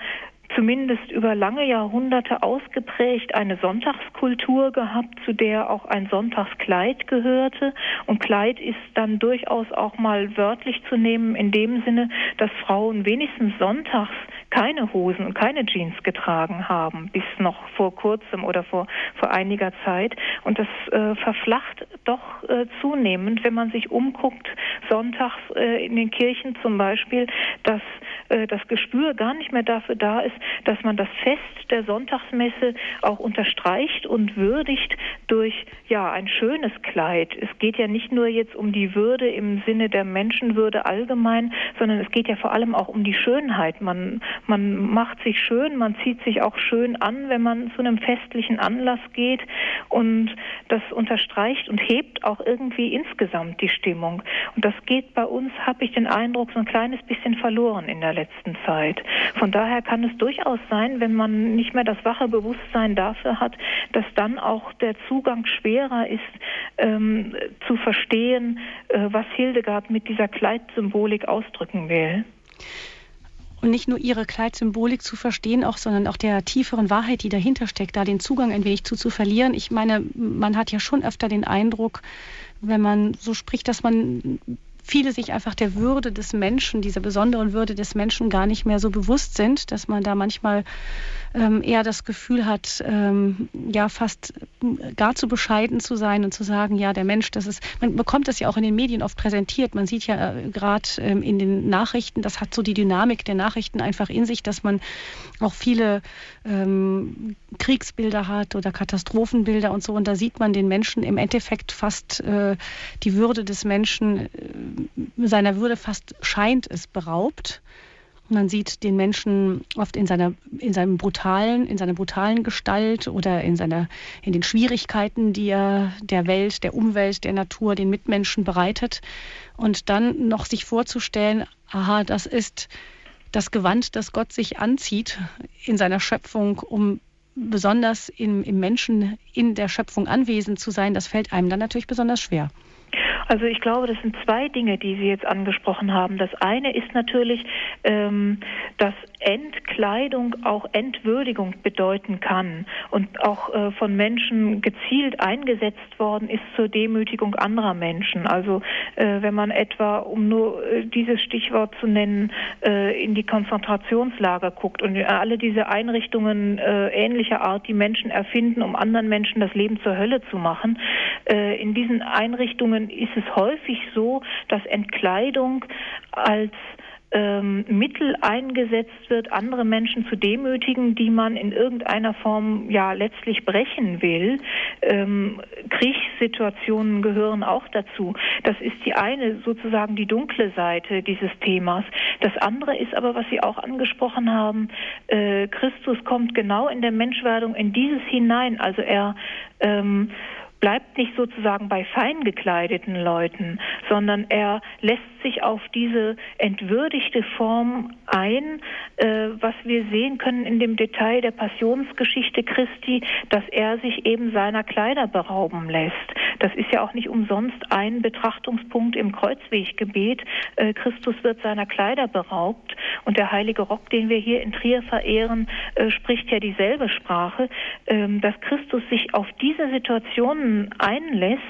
zumindest über lange Jahrhunderte ausgeprägt eine Sonntagskultur gehabt, zu der auch ein Sonntagskleid gehörte. Und Kleid ist dann durchaus auch mal wörtlich zu nehmen in dem Sinne, dass Frauen wenigstens sonntags keine Hosen und keine Jeans getragen haben, bis noch vor kurzem oder vor, vor einiger Zeit. Und das äh, verflacht doch äh, zunehmend, wenn man sich umguckt, sonntags äh, in den Kirchen zum Beispiel, dass äh, das Gespür gar nicht mehr dafür da ist, dass man das Fest der Sonntagsmesse auch unterstreicht und würdigt durch ja ein schönes Kleid. Es geht ja nicht nur jetzt um die Würde im Sinne der Menschenwürde allgemein, sondern es geht ja vor allem auch um die Schönheit. Man man macht sich schön, man zieht sich auch schön an, wenn man zu einem festlichen Anlass geht und das unterstreicht und hebt auch irgendwie insgesamt die Stimmung. Und das geht bei uns, habe ich den Eindruck, so ein kleines bisschen verloren in der letzten Zeit. Von daher kann es durchaus sein, wenn man nicht mehr das wache Bewusstsein dafür hat, dass dann auch der Zugang schwerer ist, ähm, zu verstehen, äh, was Hildegard mit dieser Kleidsymbolik ausdrücken will und nicht nur ihre Kleidsymbolik zu verstehen, auch, sondern auch der tieferen Wahrheit, die dahinter steckt, da den Zugang ein wenig zu, zu verlieren. Ich meine, man hat ja schon öfter den Eindruck, wenn man so spricht, dass man viele sich einfach der Würde des Menschen, dieser besonderen Würde des Menschen gar nicht mehr so bewusst sind, dass man da manchmal ähm, eher das Gefühl hat, ähm, ja, fast gar zu bescheiden zu sein und zu sagen, ja, der Mensch, das ist, man bekommt das ja auch in den Medien oft präsentiert. Man sieht ja äh, gerade ähm, in den Nachrichten, das hat so die Dynamik der Nachrichten einfach in sich, dass man auch viele ähm, Kriegsbilder hat oder Katastrophenbilder und so. Und da sieht man den Menschen im Endeffekt fast äh, die Würde des Menschen, äh, seiner Würde fast scheint es beraubt. Man sieht den Menschen oft in seiner, in seinem brutalen, in seiner brutalen Gestalt oder in seiner, in den Schwierigkeiten, die er der Welt, der Umwelt, der Natur, den Mitmenschen bereitet. Und dann noch sich vorzustellen, aha, das ist das Gewand, das Gott sich anzieht in seiner Schöpfung, um besonders im, im Menschen in der Schöpfung anwesend zu sein, das fällt einem dann natürlich besonders schwer. Also ich glaube, das sind zwei Dinge, die Sie jetzt angesprochen haben. Das eine ist natürlich, ähm, dass Entkleidung auch Entwürdigung bedeuten kann und auch äh, von Menschen gezielt eingesetzt worden ist zur Demütigung anderer Menschen. Also äh, wenn man etwa, um nur äh, dieses Stichwort zu nennen, äh, in die Konzentrationslager guckt und alle diese Einrichtungen äh, ähnlicher Art, die Menschen erfinden, um anderen Menschen das Leben zur Hölle zu machen, äh, in diesen Einrichtungen ist es häufig so, dass Entkleidung als ähm, Mittel eingesetzt wird, andere Menschen zu demütigen, die man in irgendeiner Form ja letztlich brechen will. Ähm, Kriegssituationen gehören auch dazu. Das ist die eine sozusagen die dunkle Seite dieses Themas. Das andere ist aber, was Sie auch angesprochen haben, äh, Christus kommt genau in der Menschwerdung in dieses hinein. Also er ähm, bleibt nicht sozusagen bei fein gekleideten Leuten, sondern er lässt sich auf diese entwürdigte Form ein, äh, was wir sehen können in dem Detail der Passionsgeschichte Christi, dass er sich eben seiner Kleider berauben lässt. Das ist ja auch nicht umsonst ein Betrachtungspunkt im Kreuzweggebet. Äh, Christus wird seiner Kleider beraubt und der heilige Rock, den wir hier in Trier verehren, äh, spricht ja dieselbe Sprache, ähm, dass Christus sich auf diese Situationen einlässt,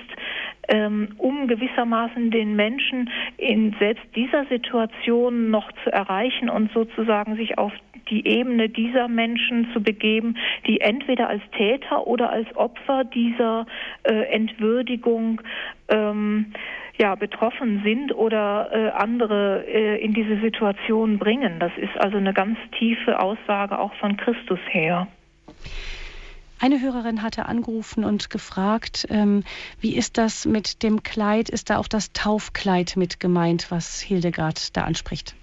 ähm, um gewissermaßen den Menschen in selbst dieser Situation noch zu erreichen und sozusagen sich auf die Ebene dieser Menschen zu begeben, die entweder als Täter oder als Opfer dieser äh, Entwürdigung ähm, ja, betroffen sind oder äh, andere äh, in diese Situation bringen. Das ist also eine ganz tiefe Aussage auch von Christus her. Eine Hörerin hatte angerufen und gefragt, ähm, wie ist das mit dem Kleid? Ist da auch das Taufkleid mit gemeint, was Hildegard da anspricht?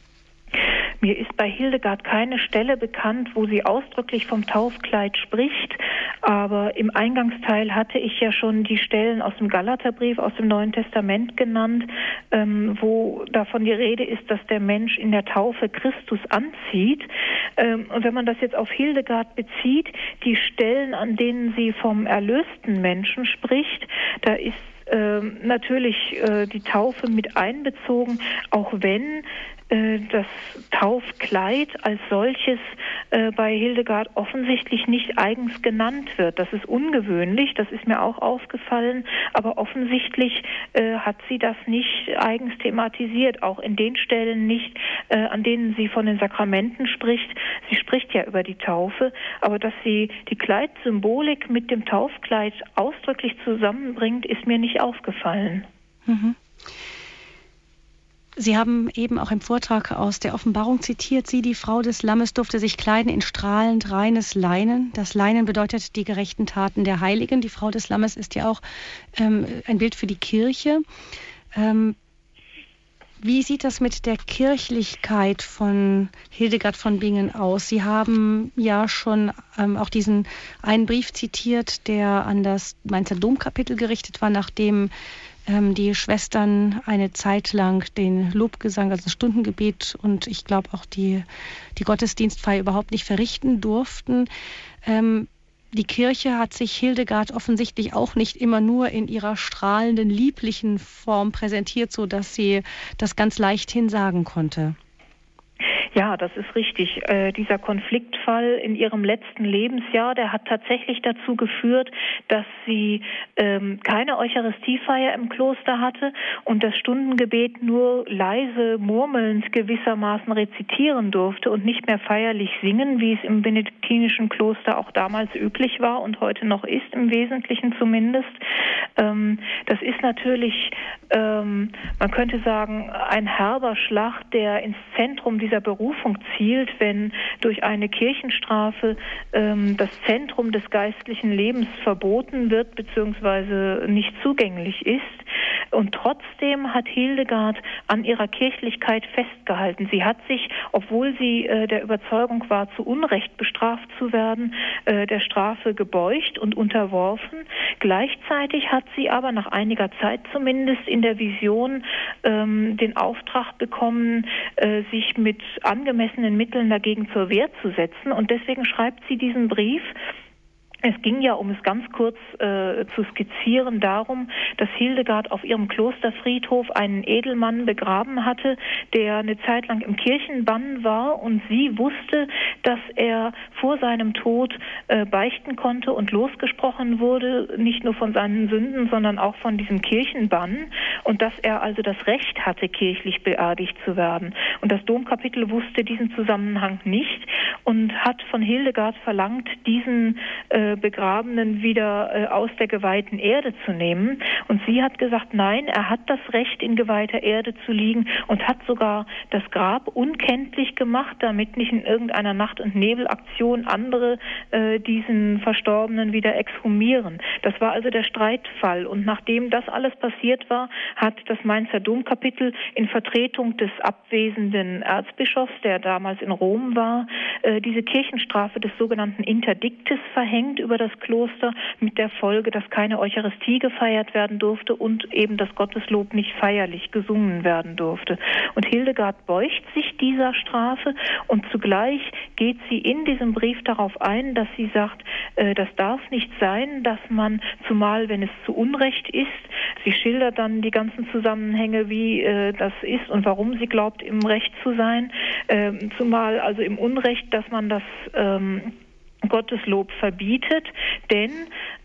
Mir ist bei Hildegard keine Stelle bekannt, wo sie ausdrücklich vom Taufkleid spricht, aber im Eingangsteil hatte ich ja schon die Stellen aus dem Galaterbrief, aus dem Neuen Testament genannt, ähm, wo davon die Rede ist, dass der Mensch in der Taufe Christus anzieht. Ähm, und wenn man das jetzt auf Hildegard bezieht, die Stellen, an denen sie vom erlösten Menschen spricht, da ist ähm, natürlich äh, die Taufe mit einbezogen, auch wenn das Taufkleid als solches äh, bei Hildegard offensichtlich nicht eigens genannt wird. Das ist ungewöhnlich, das ist mir auch aufgefallen, aber offensichtlich äh, hat sie das nicht eigens thematisiert, auch in den Stellen nicht, an denen sie von den Sakramenten spricht. Sie spricht ja über die Taufe, aber dass sie die Kleidsymbolik mit dem Taufkleid ausdrücklich zusammenbringt, ist mir nicht aufgefallen. Mhm. Sie haben eben auch im Vortrag aus der Offenbarung zitiert, sie, die Frau des Lammes, durfte sich kleiden in strahlend reines Leinen. Das Leinen bedeutet die gerechten Taten der Heiligen. Die Frau des Lammes ist ja auch ähm, ein Bild für die Kirche. Ähm, wie sieht das mit der Kirchlichkeit von Hildegard von Bingen aus? Sie haben ja schon ähm, auch diesen einen Brief zitiert, der an das Mainzer Domkapitel gerichtet war, nachdem ähm, die Schwestern eine Zeit lang den Lobgesang, also das Stundengebet und ich glaube auch die, die Gottesdienstfeier überhaupt nicht verrichten durften. Ähm, die Kirche hat sich Hildegard offensichtlich auch nicht immer nur in ihrer strahlenden, lieblichen Form präsentiert, so dass sie das ganz leichthin sagen konnte. Ja, das ist richtig. Äh, dieser Konfliktfall in ihrem letzten Lebensjahr, der hat tatsächlich dazu geführt, dass sie ähm, keine Eucharistiefeier im Kloster hatte und das Stundengebet nur leise murmelnd gewissermaßen rezitieren durfte und nicht mehr feierlich singen, wie es im benediktinischen Kloster auch damals üblich war und heute noch ist, im Wesentlichen zumindest. Ähm, das ist natürlich, ähm, man könnte sagen, ein herber Schlag, der ins Zentrum dieser Berufung Berufung zielt, wenn durch eine Kirchenstrafe ähm, das Zentrum des geistlichen Lebens verboten wird bzw. nicht zugänglich ist. Und trotzdem hat Hildegard an ihrer Kirchlichkeit festgehalten. Sie hat sich, obwohl sie äh, der Überzeugung war, zu Unrecht bestraft zu werden, äh, der Strafe gebeugt und unterworfen. Gleichzeitig hat sie aber nach einiger Zeit zumindest in der Vision ähm, den Auftrag bekommen, äh, sich mit angemessenen Mitteln dagegen zur Wehr zu setzen. Und deswegen schreibt sie diesen Brief es ging ja, um es ganz kurz äh, zu skizzieren, darum, dass Hildegard auf ihrem Klosterfriedhof einen Edelmann begraben hatte, der eine Zeit lang im Kirchenbann war und sie wusste, dass er vor seinem Tod äh, beichten konnte und losgesprochen wurde, nicht nur von seinen Sünden, sondern auch von diesem Kirchenbann und dass er also das Recht hatte, kirchlich beerdigt zu werden. Und das Domkapitel wusste diesen Zusammenhang nicht und hat von Hildegard verlangt, diesen äh, Begrabenen wieder äh, aus der geweihten Erde zu nehmen. Und sie hat gesagt, nein, er hat das Recht, in geweihter Erde zu liegen und hat sogar das Grab unkenntlich gemacht, damit nicht in irgendeiner Nacht- und Nebelaktion andere äh, diesen Verstorbenen wieder exhumieren. Das war also der Streitfall. Und nachdem das alles passiert war, hat das Mainzer Domkapitel in Vertretung des abwesenden Erzbischofs, der damals in Rom war, äh, diese Kirchenstrafe des sogenannten Interdiktes verhängt über das Kloster mit der Folge, dass keine Eucharistie gefeiert werden durfte und eben das Gotteslob nicht feierlich gesungen werden durfte. Und Hildegard beugt sich dieser Strafe und zugleich geht sie in diesem Brief darauf ein, dass sie sagt, äh, das darf nicht sein, dass man, zumal wenn es zu Unrecht ist, sie schildert dann die ganzen Zusammenhänge, wie äh, das ist und warum sie glaubt, im Recht zu sein, äh, zumal also im Unrecht, dass man das ähm, Gottes Lob verbietet, denn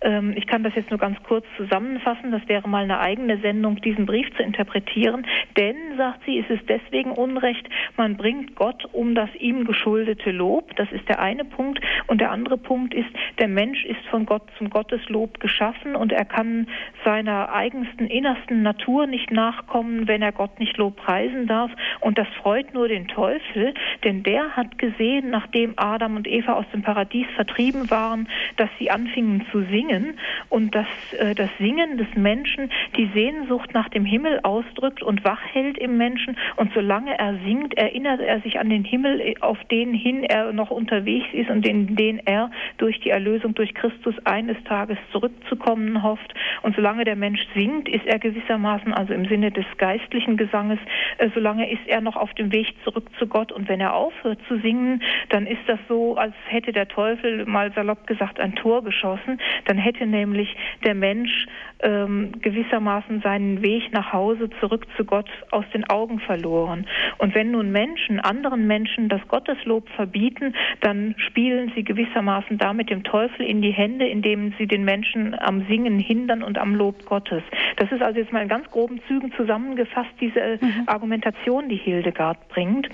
ähm, ich kann das jetzt nur ganz kurz zusammenfassen, das wäre mal eine eigene Sendung, diesen Brief zu interpretieren, denn, sagt sie, ist es deswegen Unrecht, man bringt Gott um das ihm geschuldete Lob, das ist der eine Punkt, und der andere Punkt ist, der Mensch ist von Gott zum Gotteslob geschaffen und er kann seiner eigensten, innersten Natur nicht nachkommen, wenn er Gott nicht Lob preisen darf, und das freut nur den Teufel, denn der hat gesehen, nachdem Adam und Eva aus dem Paradies vertrieben waren, dass sie anfingen zu singen und dass äh, das Singen des Menschen die Sehnsucht nach dem Himmel ausdrückt und wach hält im Menschen. Und solange er singt, erinnert er sich an den Himmel, auf den hin er noch unterwegs ist und in den er durch die Erlösung durch Christus eines Tages zurückzukommen hofft. Und solange der Mensch singt, ist er gewissermaßen also im Sinne des geistlichen Gesanges, äh, solange ist er noch auf dem Weg zurück zu Gott. Und wenn er aufhört zu singen, dann ist das so, als hätte der Teufel mal salopp gesagt ein Tor geschossen, dann hätte nämlich der Mensch ähm, gewissermaßen seinen Weg nach Hause zurück zu Gott aus den Augen verloren. Und wenn nun Menschen anderen Menschen das Gotteslob verbieten, dann spielen sie gewissermaßen damit dem Teufel in die Hände, indem sie den Menschen am Singen hindern und am Lob Gottes. Das ist also jetzt mal in ganz groben Zügen zusammengefasst diese mhm. Argumentation, die Hildegard bringt.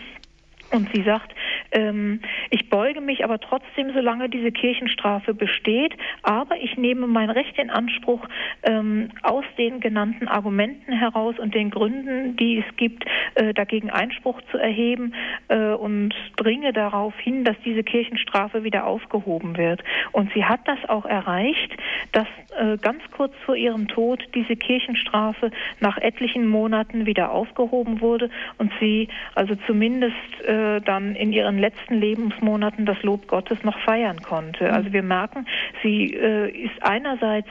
Und sie sagt, ähm, ich beuge mich aber trotzdem, solange diese Kirchenstrafe besteht, aber ich nehme mein Recht in Anspruch, ähm, aus den genannten Argumenten heraus und den Gründen, die es gibt, äh, dagegen Einspruch zu erheben äh, und dringe darauf hin, dass diese Kirchenstrafe wieder aufgehoben wird. Und sie hat das auch erreicht, dass äh, ganz kurz vor ihrem Tod diese Kirchenstrafe nach etlichen Monaten wieder aufgehoben wurde und sie also zumindest äh, äh, dann in ihren letzten Lebensmonaten das Lob Gottes noch feiern konnte. Also wir merken, sie äh, ist einerseits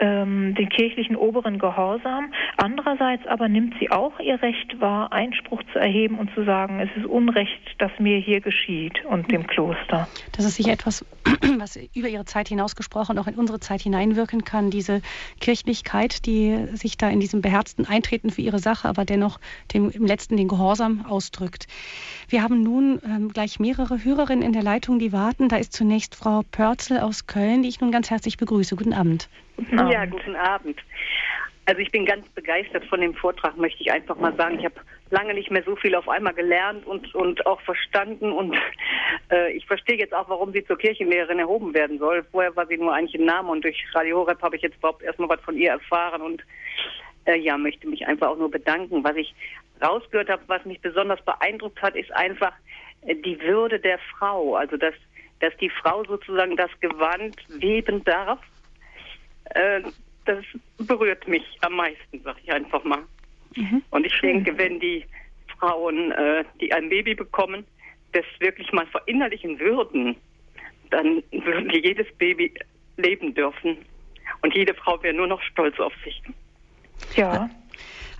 ähm, den kirchlichen Oberen gehorsam, andererseits aber nimmt sie auch ihr Recht wahr, Einspruch zu erheben und zu sagen, es ist Unrecht, das mir hier geschieht und dem Kloster. Das ist sicher etwas, was über ihre Zeit hinausgesprochen auch in unsere Zeit hineinwirken kann, diese Kirchlichkeit, die sich da in diesem beherzten Eintreten für ihre Sache, aber dennoch dem, im letzten den Gehorsam ausdrückt. Wir haben nun ähm, gleich mehrere Hörerinnen in der Leitung, die warten. Da ist zunächst Frau Pörzel aus Köln, die ich nun ganz herzlich begrüße. Guten Abend. Guten Abend. Ja, guten Abend. Also ich bin ganz begeistert von dem Vortrag, möchte ich einfach mal sagen. Ich habe lange nicht mehr so viel auf einmal gelernt und, und auch verstanden. Und äh, ich verstehe jetzt auch, warum sie zur Kirchenlehrerin erhoben werden soll. Vorher war sie nur eigentlich ein Name und durch Radio Horeb habe ich jetzt überhaupt erstmal was von ihr erfahren und äh, ja, möchte mich einfach auch nur bedanken. Was ich rausgehört habe, was mich besonders beeindruckt hat, ist einfach äh, die Würde der Frau. Also dass, dass die Frau sozusagen das Gewand weben darf. Äh, das berührt mich am meisten, sag ich einfach mal. Mhm. Und ich denke, wenn die Frauen, äh, die ein Baby bekommen, das wirklich mal verinnerlichen würden, dann würden die jedes Baby leben dürfen. Und jede Frau wäre nur noch stolz auf sich. Ja.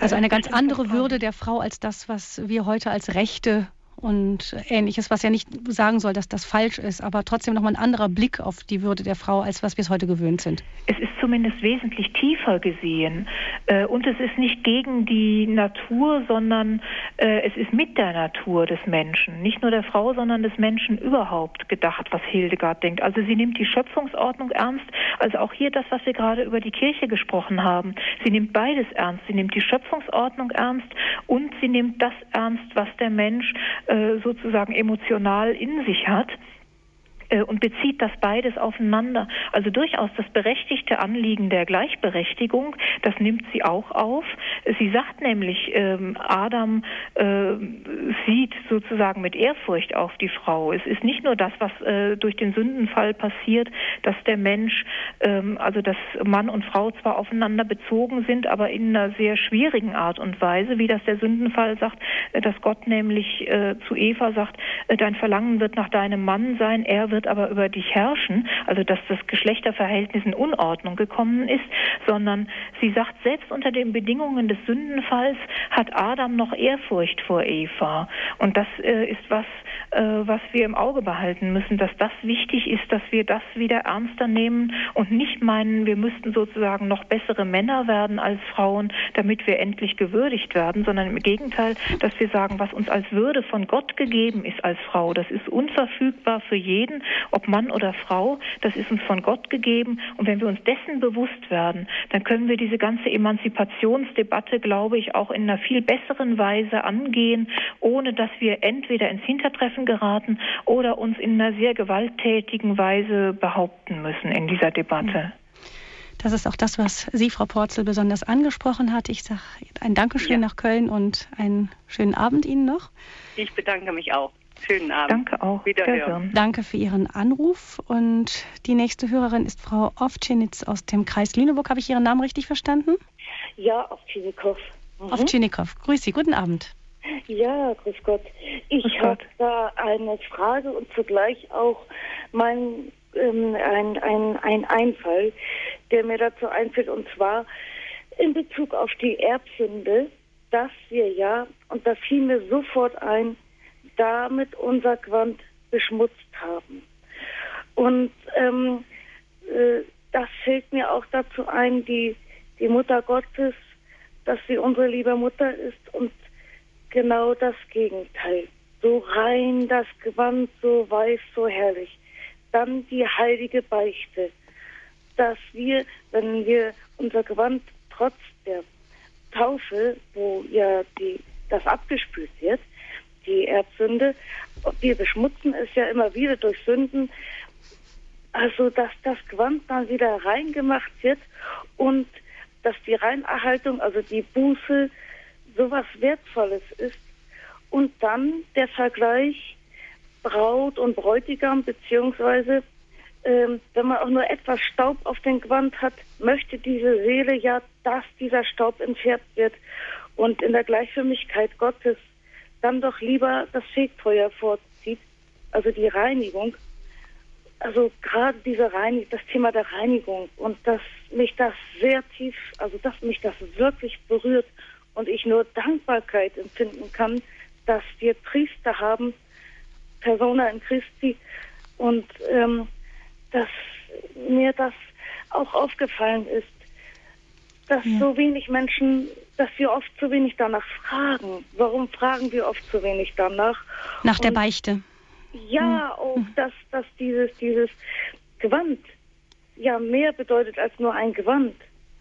Also eine ganz andere Würde der Frau als das, was wir heute als Rechte und ähnliches, was ja nicht sagen soll, dass das falsch ist, aber trotzdem nochmal ein anderer Blick auf die Würde der Frau, als was wir es heute gewöhnt sind. Es ist zumindest wesentlich tiefer gesehen äh, und es ist nicht gegen die Natur, sondern äh, es ist mit der Natur des Menschen, nicht nur der Frau, sondern des Menschen überhaupt gedacht, was Hildegard denkt. Also sie nimmt die Schöpfungsordnung ernst, also auch hier das, was wir gerade über die Kirche gesprochen haben. Sie nimmt beides ernst. Sie nimmt die Schöpfungsordnung ernst und sie nimmt das ernst, was der Mensch sozusagen emotional in sich hat. Äh, und bezieht das beides aufeinander. Also durchaus das berechtigte Anliegen der Gleichberechtigung, das nimmt sie auch auf. Sie sagt nämlich, ähm, Adam äh, sieht sozusagen mit Ehrfurcht auf die Frau. Es ist nicht nur das, was äh, durch den Sündenfall passiert, dass der Mensch, ähm, also dass Mann und Frau zwar aufeinander bezogen sind, aber in einer sehr schwierigen Art und Weise, wie das der Sündenfall sagt, äh, dass Gott nämlich äh, zu Eva sagt, äh, dein Verlangen wird nach deinem Mann sein, er wird wird aber über dich herrschen, also dass das Geschlechterverhältnis in Unordnung gekommen ist, sondern sie sagt, selbst unter den Bedingungen des Sündenfalls hat Adam noch Ehrfurcht vor Eva. Und das äh, ist was, äh, was wir im Auge behalten müssen, dass das wichtig ist, dass wir das wieder ernster nehmen und nicht meinen, wir müssten sozusagen noch bessere Männer werden als Frauen, damit wir endlich gewürdigt werden, sondern im Gegenteil, dass wir sagen, was uns als Würde von Gott gegeben ist als Frau, das ist unverfügbar für jeden ob Mann oder Frau, das ist uns von Gott gegeben. Und wenn wir uns dessen bewusst werden, dann können wir diese ganze Emanzipationsdebatte, glaube ich, auch in einer viel besseren Weise angehen, ohne dass wir entweder ins Hintertreffen geraten oder uns in einer sehr gewalttätigen Weise behaupten müssen in dieser Debatte. Das ist auch das, was Sie, Frau Porzel, besonders angesprochen hat. Ich sage ein Dankeschön ja. nach Köln und einen schönen Abend Ihnen noch. Ich bedanke mich auch. Schönen Abend. Danke auch. Wiederhören. Danke für Ihren Anruf. Und die nächste Hörerin ist Frau Ovtschinitz aus dem Kreis Lüneburg. Habe ich Ihren Namen richtig verstanden? Ja, Ovtschinikow. Mhm. Ovtschinikow. Grüß Sie. Guten Abend. Ja, grüß Gott. Ich habe da eine Frage und zugleich auch mein, ähm, ein, ein, ein Einfall der mir dazu einfällt, und zwar in Bezug auf die Erbsünde, dass wir ja, und da fiel mir sofort ein, damit unser Quant beschmutzt haben. Und ähm, äh, das fällt mir auch dazu ein, die, die Mutter Gottes, dass sie unsere liebe Mutter ist und genau das Gegenteil. So rein das Gewand, so weiß, so herrlich. Dann die heilige Beichte dass wir, wenn wir unser Gewand trotz der Taufe, wo ja die, das abgespült wird, die Erbsünde, wir beschmutzen es ja immer wieder durch Sünden, also dass das Gewand dann wieder reingemacht wird und dass die Reinerhaltung, also die Buße, sowas Wertvolles ist. Und dann der Vergleich Braut und Bräutigam, beziehungsweise ähm, wenn man auch nur etwas Staub auf den Gewand hat, möchte diese Seele ja, dass dieser Staub entfernt wird. Und in der Gleichförmigkeit Gottes dann doch lieber das Fegfeuer vorzieht, also die Reinigung. Also gerade diese Reinigung, das Thema der Reinigung und dass mich das sehr tief, also dass mich das wirklich berührt und ich nur Dankbarkeit empfinden kann, dass wir Priester haben, Persona in Christi und ähm, dass mir das auch aufgefallen ist, dass ja. so wenig Menschen, dass wir oft zu wenig danach fragen. Warum fragen wir oft zu wenig danach? Nach Und der Beichte. Ja, auch, dass, dass dieses, dieses Gewand ja mehr bedeutet als nur ein Gewand,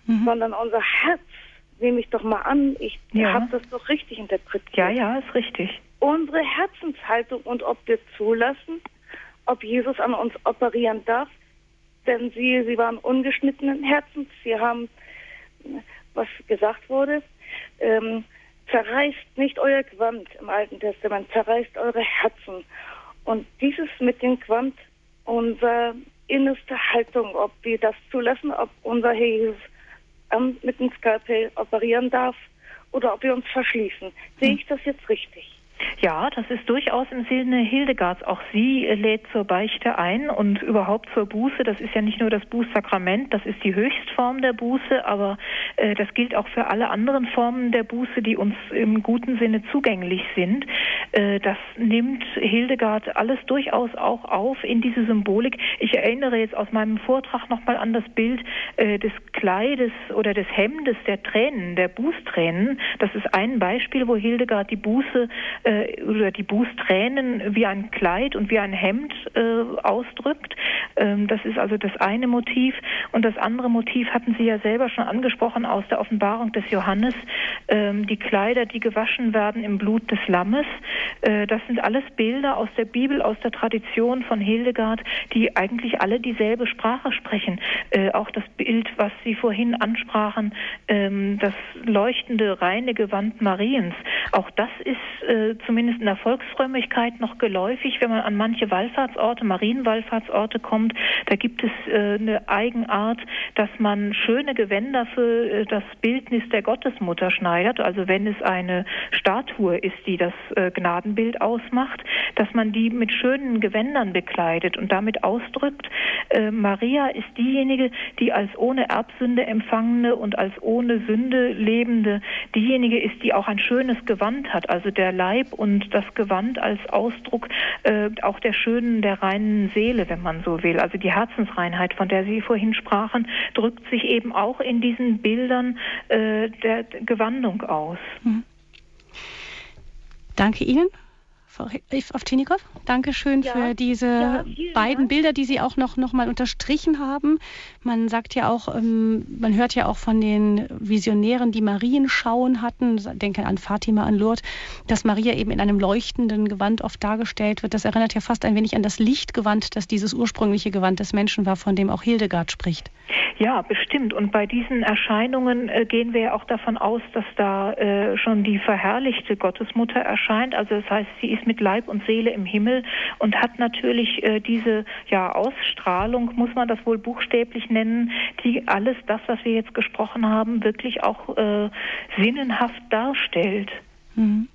mhm. sondern unser Herz, nehme ich doch mal an, ich ja. habe das doch richtig interpretiert. Ja, ja, ist richtig. Unsere Herzenshaltung und ob wir zulassen, ob Jesus an uns operieren darf, denn sie, sie waren ungeschnittenen Herzens. Sie haben, was gesagt wurde, ähm, zerreißt nicht euer Quant im Alten Testament, zerreißt eure Herzen. Und dieses mit dem Quant, unsere innerste Haltung, ob wir das zulassen, ob unser Herr Jesus ähm, mit dem Skalpell operieren darf oder ob wir uns verschließen. Sehe ich das jetzt richtig? Ja, das ist durchaus im Sinne Hildegards. Auch sie lädt zur Beichte ein und überhaupt zur Buße. Das ist ja nicht nur das Bußsakrament, das ist die Höchstform der Buße, aber äh, das gilt auch für alle anderen Formen der Buße, die uns im guten Sinne zugänglich sind. Äh, das nimmt Hildegard alles durchaus auch auf in diese Symbolik. Ich erinnere jetzt aus meinem Vortrag nochmal an das Bild äh, des Kleides oder des Hemdes der Tränen, der Bußtränen. Das ist ein Beispiel, wo Hildegard die Buße äh, oder die Bußtränen wie ein Kleid und wie ein Hemd äh, ausdrückt. Ähm, das ist also das eine Motiv. Und das andere Motiv hatten Sie ja selber schon angesprochen aus der Offenbarung des Johannes. Ähm, die Kleider, die gewaschen werden im Blut des Lammes. Äh, das sind alles Bilder aus der Bibel, aus der Tradition von Hildegard, die eigentlich alle dieselbe Sprache sprechen. Äh, auch das Bild, was Sie vorhin ansprachen, ähm, das leuchtende, reine Gewand Mariens. Auch das ist äh, zumindest in der Volksfrömmigkeit noch geläufig, wenn man an manche Wallfahrtsorte, Marienwallfahrtsorte kommt. Da gibt es äh, eine Eigenart, dass man schöne Gewänder für äh, das Bildnis der Gottesmutter schneidet. Also wenn es eine Statue ist, die das äh, Gnadenbild ausmacht, dass man die mit schönen Gewändern bekleidet und damit ausdrückt, Maria ist diejenige, die als ohne Erbsünde empfangene und als ohne Sünde lebende diejenige ist, die auch ein schönes Gewand hat. Also der Leib und das Gewand als Ausdruck äh, auch der schönen, der reinen Seele, wenn man so will. Also die Herzensreinheit, von der Sie vorhin sprachen, drückt sich eben auch in diesen Bildern äh, der Gewandung aus. Mhm. Danke Ihnen. Frau Avtinikow, danke schön ja, für diese ja, beiden Dank. Bilder, die Sie auch noch, noch mal unterstrichen haben. Man sagt ja auch, ähm, man hört ja auch von den Visionären, die Marienschauen hatten, denke an Fatima, an Lourdes, dass Maria eben in einem leuchtenden Gewand oft dargestellt wird. Das erinnert ja fast ein wenig an das Lichtgewand, das dieses ursprüngliche Gewand des Menschen war, von dem auch Hildegard spricht. Ja, bestimmt. Und bei diesen Erscheinungen äh, gehen wir ja auch davon aus, dass da äh, schon die verherrlichte Gottesmutter erscheint. Also das heißt, sie ist mit Leib und Seele im Himmel und hat natürlich äh, diese ja, Ausstrahlung, muss man das wohl buchstäblich nennen, die alles das, was wir jetzt gesprochen haben, wirklich auch äh, sinnenhaft darstellt. Mhm.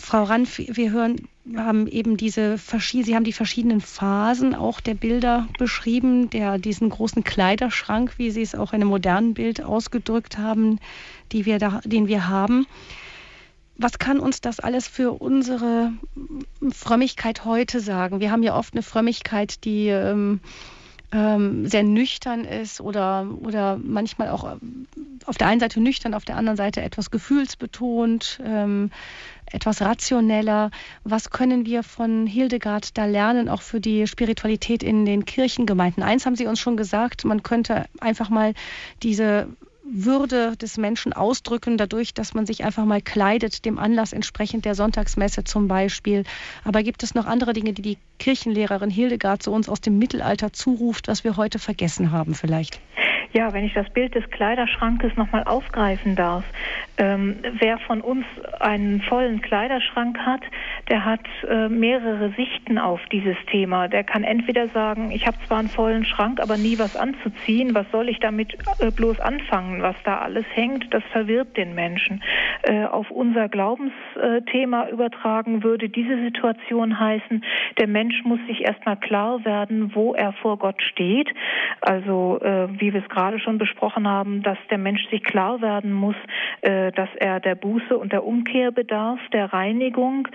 Frau Ranf, wir hören, haben eben diese Sie haben die verschiedenen Phasen auch der Bilder beschrieben, der diesen großen Kleiderschrank, wie Sie es auch in einem modernen Bild ausgedrückt haben, die wir da, den wir haben. Was kann uns das alles für unsere Frömmigkeit heute sagen? Wir haben ja oft eine Frömmigkeit, die ähm, ähm, sehr nüchtern ist oder, oder manchmal auch auf der einen Seite nüchtern, auf der anderen Seite etwas gefühlsbetont, ähm, etwas rationeller. Was können wir von Hildegard da lernen, auch für die Spiritualität in den Kirchengemeinden? Eins haben Sie uns schon gesagt, man könnte einfach mal diese würde des Menschen ausdrücken, dadurch, dass man sich einfach mal kleidet, dem Anlass entsprechend der Sonntagsmesse zum Beispiel. Aber gibt es noch andere Dinge, die die Kirchenlehrerin Hildegard zu uns aus dem Mittelalter zuruft, was wir heute vergessen haben vielleicht? Ja, wenn ich das Bild des Kleiderschrankes nochmal aufgreifen darf. Ähm, wer von uns einen vollen Kleiderschrank hat, der hat äh, mehrere Sichten auf dieses Thema. Der kann entweder sagen, ich habe zwar einen vollen Schrank, aber nie was anzuziehen. Was soll ich damit äh, bloß anfangen, was da alles hängt? Das verwirrt den Menschen. Äh, auf unser Glaubensthema übertragen würde diese Situation heißen, der Mensch muss sich erstmal klar werden, wo er vor Gott steht. Also äh, wie wir es gerade schon besprochen haben, dass der Mensch sich klar werden muss, äh, dass er der Buße und der Umkehr bedarf, der Reinigung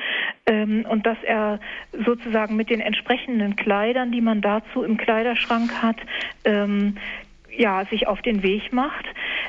ähm, und dass er sozusagen mit den entsprechenden Kleidern, die man dazu im Kleiderschrank hat, ähm, ja, sich auf den Weg macht,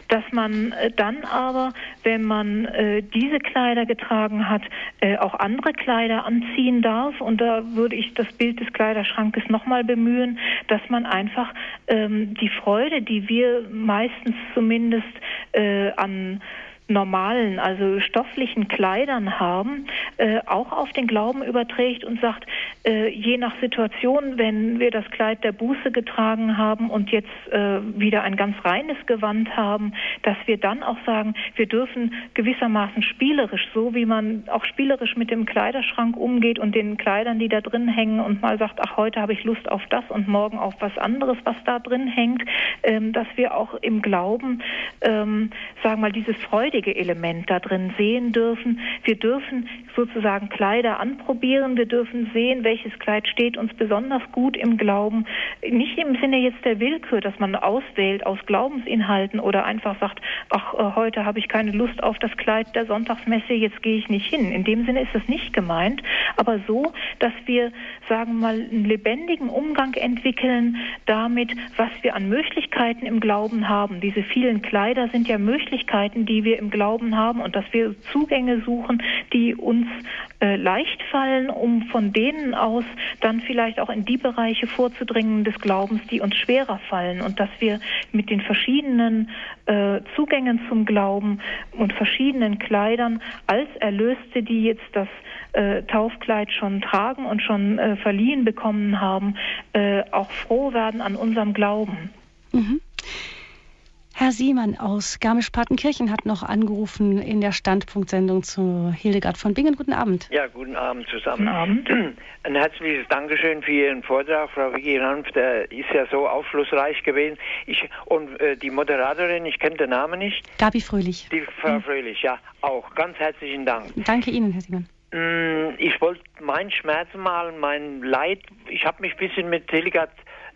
dass man äh, dann aber, wenn man äh, diese Kleider getragen hat, äh, auch andere Kleider anziehen darf. Und da würde ich das Bild des Kleiderschrankes nochmal bemühen, dass man einfach ähm, die Freude, die wir meistens zumindest äh, an normalen, also stofflichen Kleidern haben, äh, auch auf den Glauben überträgt und sagt, äh, je nach Situation, wenn wir das Kleid der Buße getragen haben und jetzt äh, wieder ein ganz reines Gewand haben, dass wir dann auch sagen, wir dürfen gewissermaßen spielerisch, so wie man auch spielerisch mit dem Kleiderschrank umgeht und den Kleidern, die da drin hängen und mal sagt, ach, heute habe ich Lust auf das und morgen auf was anderes, was da drin hängt, ähm, dass wir auch im Glauben, ähm, sagen wir mal, dieses Freude freudige Element da drin sehen dürfen. Wir dürfen sozusagen Kleider anprobieren. Wir dürfen sehen, welches Kleid steht uns besonders gut im Glauben. Nicht im Sinne jetzt der Willkür, dass man auswählt aus Glaubensinhalten oder einfach sagt, ach, äh, heute habe ich keine Lust auf das Kleid der Sonntagsmesse, jetzt gehe ich nicht hin. In dem Sinne ist es nicht gemeint, aber so, dass wir, sagen wir mal, einen lebendigen Umgang entwickeln damit, was wir an Möglichkeiten im Glauben haben. Diese vielen Kleider sind ja Möglichkeiten, die wir im Glauben haben und dass wir Zugänge suchen, die uns äh, leicht fallen, um von denen aus dann vielleicht auch in die Bereiche vorzudringen des Glaubens, die uns schwerer fallen und dass wir mit den verschiedenen äh, Zugängen zum Glauben und verschiedenen Kleidern als Erlöste, die jetzt das äh, Taufkleid schon tragen und schon äh, verliehen bekommen haben, äh, auch froh werden an unserem Glauben. Mhm. Herr Siemann aus Garmisch-Partenkirchen hat noch angerufen in der Standpunktsendung zu Hildegard von Bingen. Guten Abend. Ja, guten Abend zusammen. Guten Abend. Ein herzliches Dankeschön für Ihren Vortrag, Frau Vicky Ranf. Der ist ja so aufschlussreich gewesen. Ich, und äh, die Moderatorin, ich kenne den Namen nicht. Gabi Fröhlich. Die Frau ja. Fröhlich, ja, auch. Ganz herzlichen Dank. Danke Ihnen, Herr Siemann. Mm, ich wollte meinen Schmerz malen, mein Leid. Ich habe mich ein bisschen mit Hildegard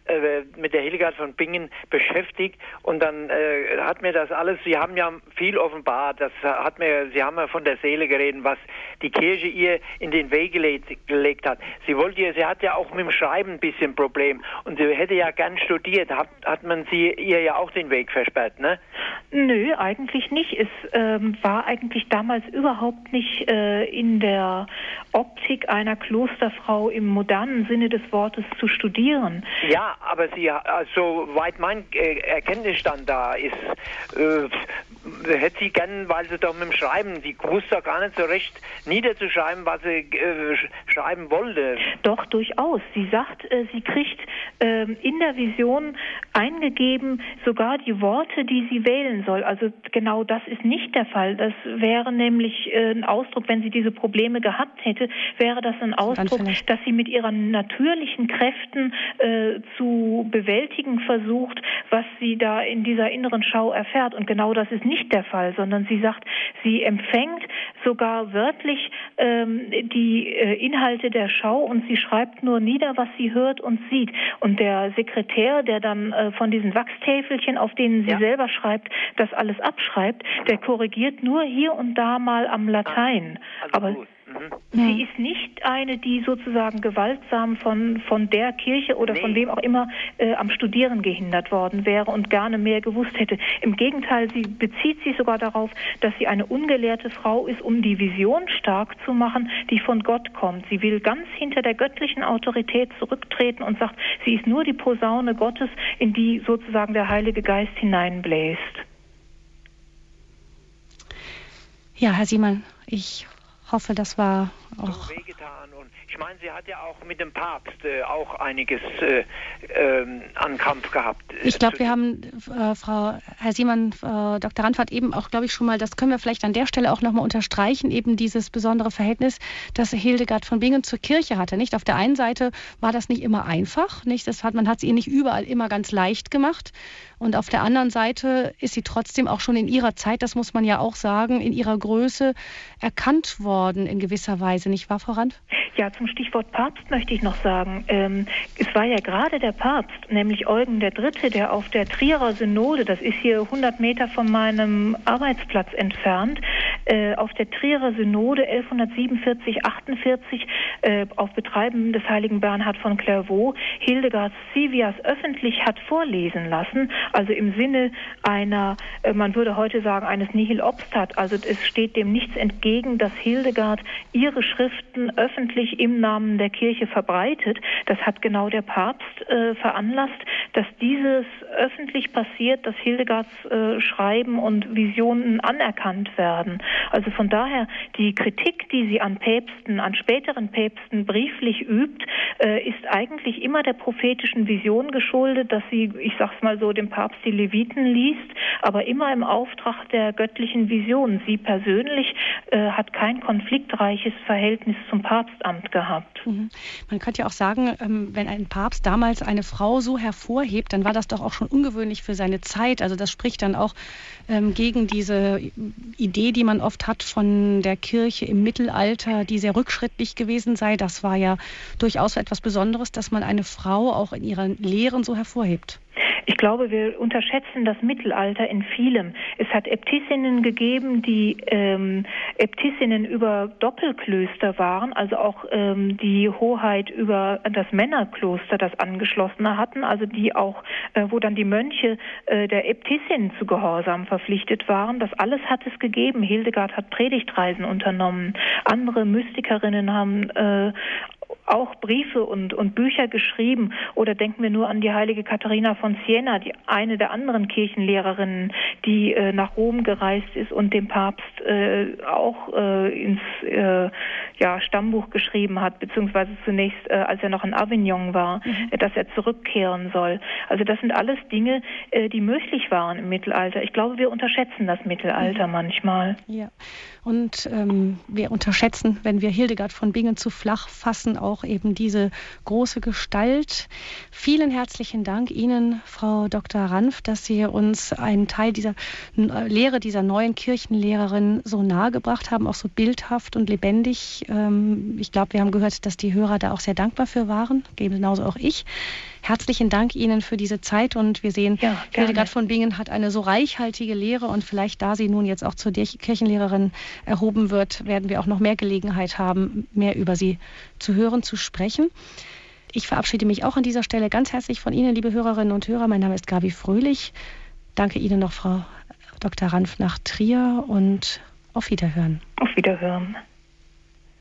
äh, mit der Hildegard von Bingen beschäftigt und dann äh, hat mir das alles, Sie haben ja viel offenbart, das hat mir, Sie haben ja von der Seele geredet, was die Kirche ihr in den Weg gelegt, gelegt hat. Sie wollte ja, sie hat ja auch mit dem Schreiben ein bisschen Problem und sie hätte ja gern studiert, hat, hat man sie ihr ja auch den Weg versperrt, ne? Nö, eigentlich nicht. Es ähm, war eigentlich damals überhaupt nicht äh, in der Optik einer Klosterfrau im modernen Sinne des Wortes zu studieren. Ja, aber sie, also weit mein äh, Erkenntnisstand da ist, äh, hätte sie gern, weil sie doch mit dem Schreiben, sie wusste doch gar nicht so recht niederzuschreiben, was sie äh, schreiben wollte. Doch, durchaus. Sie sagt, äh, sie kriegt äh, in der Vision eingegeben sogar die Worte, die sie wählen soll. Also genau das ist nicht der Fall. Das wäre nämlich äh, ein Ausdruck, wenn sie diese Probleme gehabt hätte, wäre das ein Ausdruck, dass sie mit ihren natürlichen Kräften äh, zu bewältigen versucht, was sie da in dieser inneren Schau erfährt. Und genau das ist nicht der Fall, sondern sie sagt, sie empfängt sogar wörtlich ähm, die äh, Inhalte der Schau und sie schreibt nur nieder, was sie hört und sieht. Und der Sekretär, der dann äh, von diesen Wachstäfelchen, auf denen sie ja. selber schreibt, das alles abschreibt, der korrigiert nur hier und da mal am Latein. Also Aber gut. Mhm. Sie ist nicht eine, die sozusagen gewaltsam von, von der Kirche oder nee. von wem auch immer äh, am Studieren gehindert worden wäre und gerne mehr gewusst hätte. Im Gegenteil, sie bezieht sich sogar darauf, dass sie eine ungelehrte Frau ist, um die Vision stark zu machen, die von Gott kommt. Sie will ganz hinter der göttlichen Autorität zurücktreten und sagt, sie ist nur die Posaune Gottes, in die sozusagen der Heilige Geist hineinbläst. Ja, Herr Siemann, ich hoffe, das war auch. Ich meine, sie hat ja auch mit dem Papst äh, auch einiges äh, äh, an Kampf gehabt. Äh, ich glaube, wir haben, äh, Frau Herr Siemann, äh, Dr. Randfahrt eben auch, glaube ich, schon mal, das können wir vielleicht an der Stelle auch nochmal unterstreichen, eben dieses besondere Verhältnis, das Hildegard von Bingen zur Kirche hatte. Nicht? Auf der einen Seite war das nicht immer einfach, nicht? Das hat, man hat es ihr nicht überall immer ganz leicht gemacht. Und auf der anderen Seite ist sie trotzdem auch schon in ihrer Zeit, das muss man ja auch sagen, in ihrer Größe erkannt worden in gewisser Weise, nicht wahr, Frau Rand? Ja, zum Stichwort Papst möchte ich noch sagen. Ähm, es war ja gerade der Papst, nämlich Eugen III., der auf der Trierer Synode, das ist hier 100 Meter von meinem Arbeitsplatz entfernt, äh, auf der Trierer Synode 1147, 48 äh, auf Betreiben des heiligen Bernhard von Clairvaux Hildegard Sivias öffentlich hat vorlesen lassen also im Sinne einer, äh, man würde heute sagen, eines Nihil Obstat. Also es steht dem nichts entgegen, dass Hildegard ihre Schriften öffentlich im Namen der Kirche verbreitet. Das hat genau der Papst äh, veranlasst, dass dieses öffentlich passiert, dass Hildegards äh, Schreiben und Visionen anerkannt werden. Also von daher die Kritik, die sie an Päpsten, an späteren Päpsten brieflich übt, äh, ist eigentlich immer der prophetischen Vision geschuldet, dass sie, ich sag's mal so, dem Papst die Leviten liest, aber immer im Auftrag der göttlichen Vision. Sie persönlich äh, hat kein konfliktreiches Verhältnis zum Papstamt gehabt. Mhm. Man könnte ja auch sagen, ähm, wenn ein Papst damals eine Frau so hervorhebt, dann war das doch auch schon ungewöhnlich für seine Zeit. Also das spricht dann auch ähm, gegen diese Idee, die man oft hat von der Kirche im Mittelalter, die sehr rückschrittlich gewesen sei. Das war ja durchaus etwas Besonderes, dass man eine Frau auch in ihren Lehren so hervorhebt. Ich glaube, wir unterschätzen das Mittelalter in vielem. Es hat Äbtissinnen gegeben, die ähm, Äbtissinnen über Doppelklöster waren, also auch ähm, die Hoheit über das Männerkloster, das angeschlossene hatten, also die auch, äh, wo dann die Mönche äh, der Äbtissinnen zu Gehorsam verpflichtet waren. Das alles hat es gegeben. Hildegard hat Predigtreisen unternommen. Andere Mystikerinnen haben äh, auch Briefe und, und Bücher geschrieben. Oder denken wir nur an die heilige Katharina von Siena, die eine der anderen Kirchenlehrerinnen, die äh, nach Rom gereist ist und dem Papst äh, auch äh, ins äh, ja, Stammbuch geschrieben hat, beziehungsweise zunächst, äh, als er noch in Avignon war, mhm. dass er zurückkehren soll. Also das sind alles Dinge, äh, die möglich waren im Mittelalter. Ich glaube, wir unterschätzen das Mittelalter mhm. manchmal. Ja. Und ähm, wir unterschätzen, wenn wir Hildegard von Bingen zu flach fassen, auch eben diese große Gestalt. Vielen herzlichen Dank Ihnen, Frau Dr. Ranf, dass Sie uns einen Teil dieser Lehre dieser neuen Kirchenlehrerin so nahe gebracht haben, auch so bildhaft und lebendig Ähm, ich glaube, wir haben gehört, dass die Hörer da auch sehr dankbar für waren, genauso auch ich. Herzlichen Dank Ihnen für diese Zeit und wir sehen, ja, Hildegard von Bingen hat eine so reichhaltige Lehre und vielleicht da sie nun jetzt auch zur Kirchenlehrerin erhoben wird, werden wir auch noch mehr Gelegenheit haben, mehr über sie zu hören, zu sprechen. Ich verabschiede mich auch an dieser Stelle ganz herzlich von Ihnen, liebe Hörerinnen und Hörer. Mein Name ist Gabi Fröhlich. Danke Ihnen noch, Frau Dr. Ranf nach Trier und auf Wiederhören. Auf Wiederhören.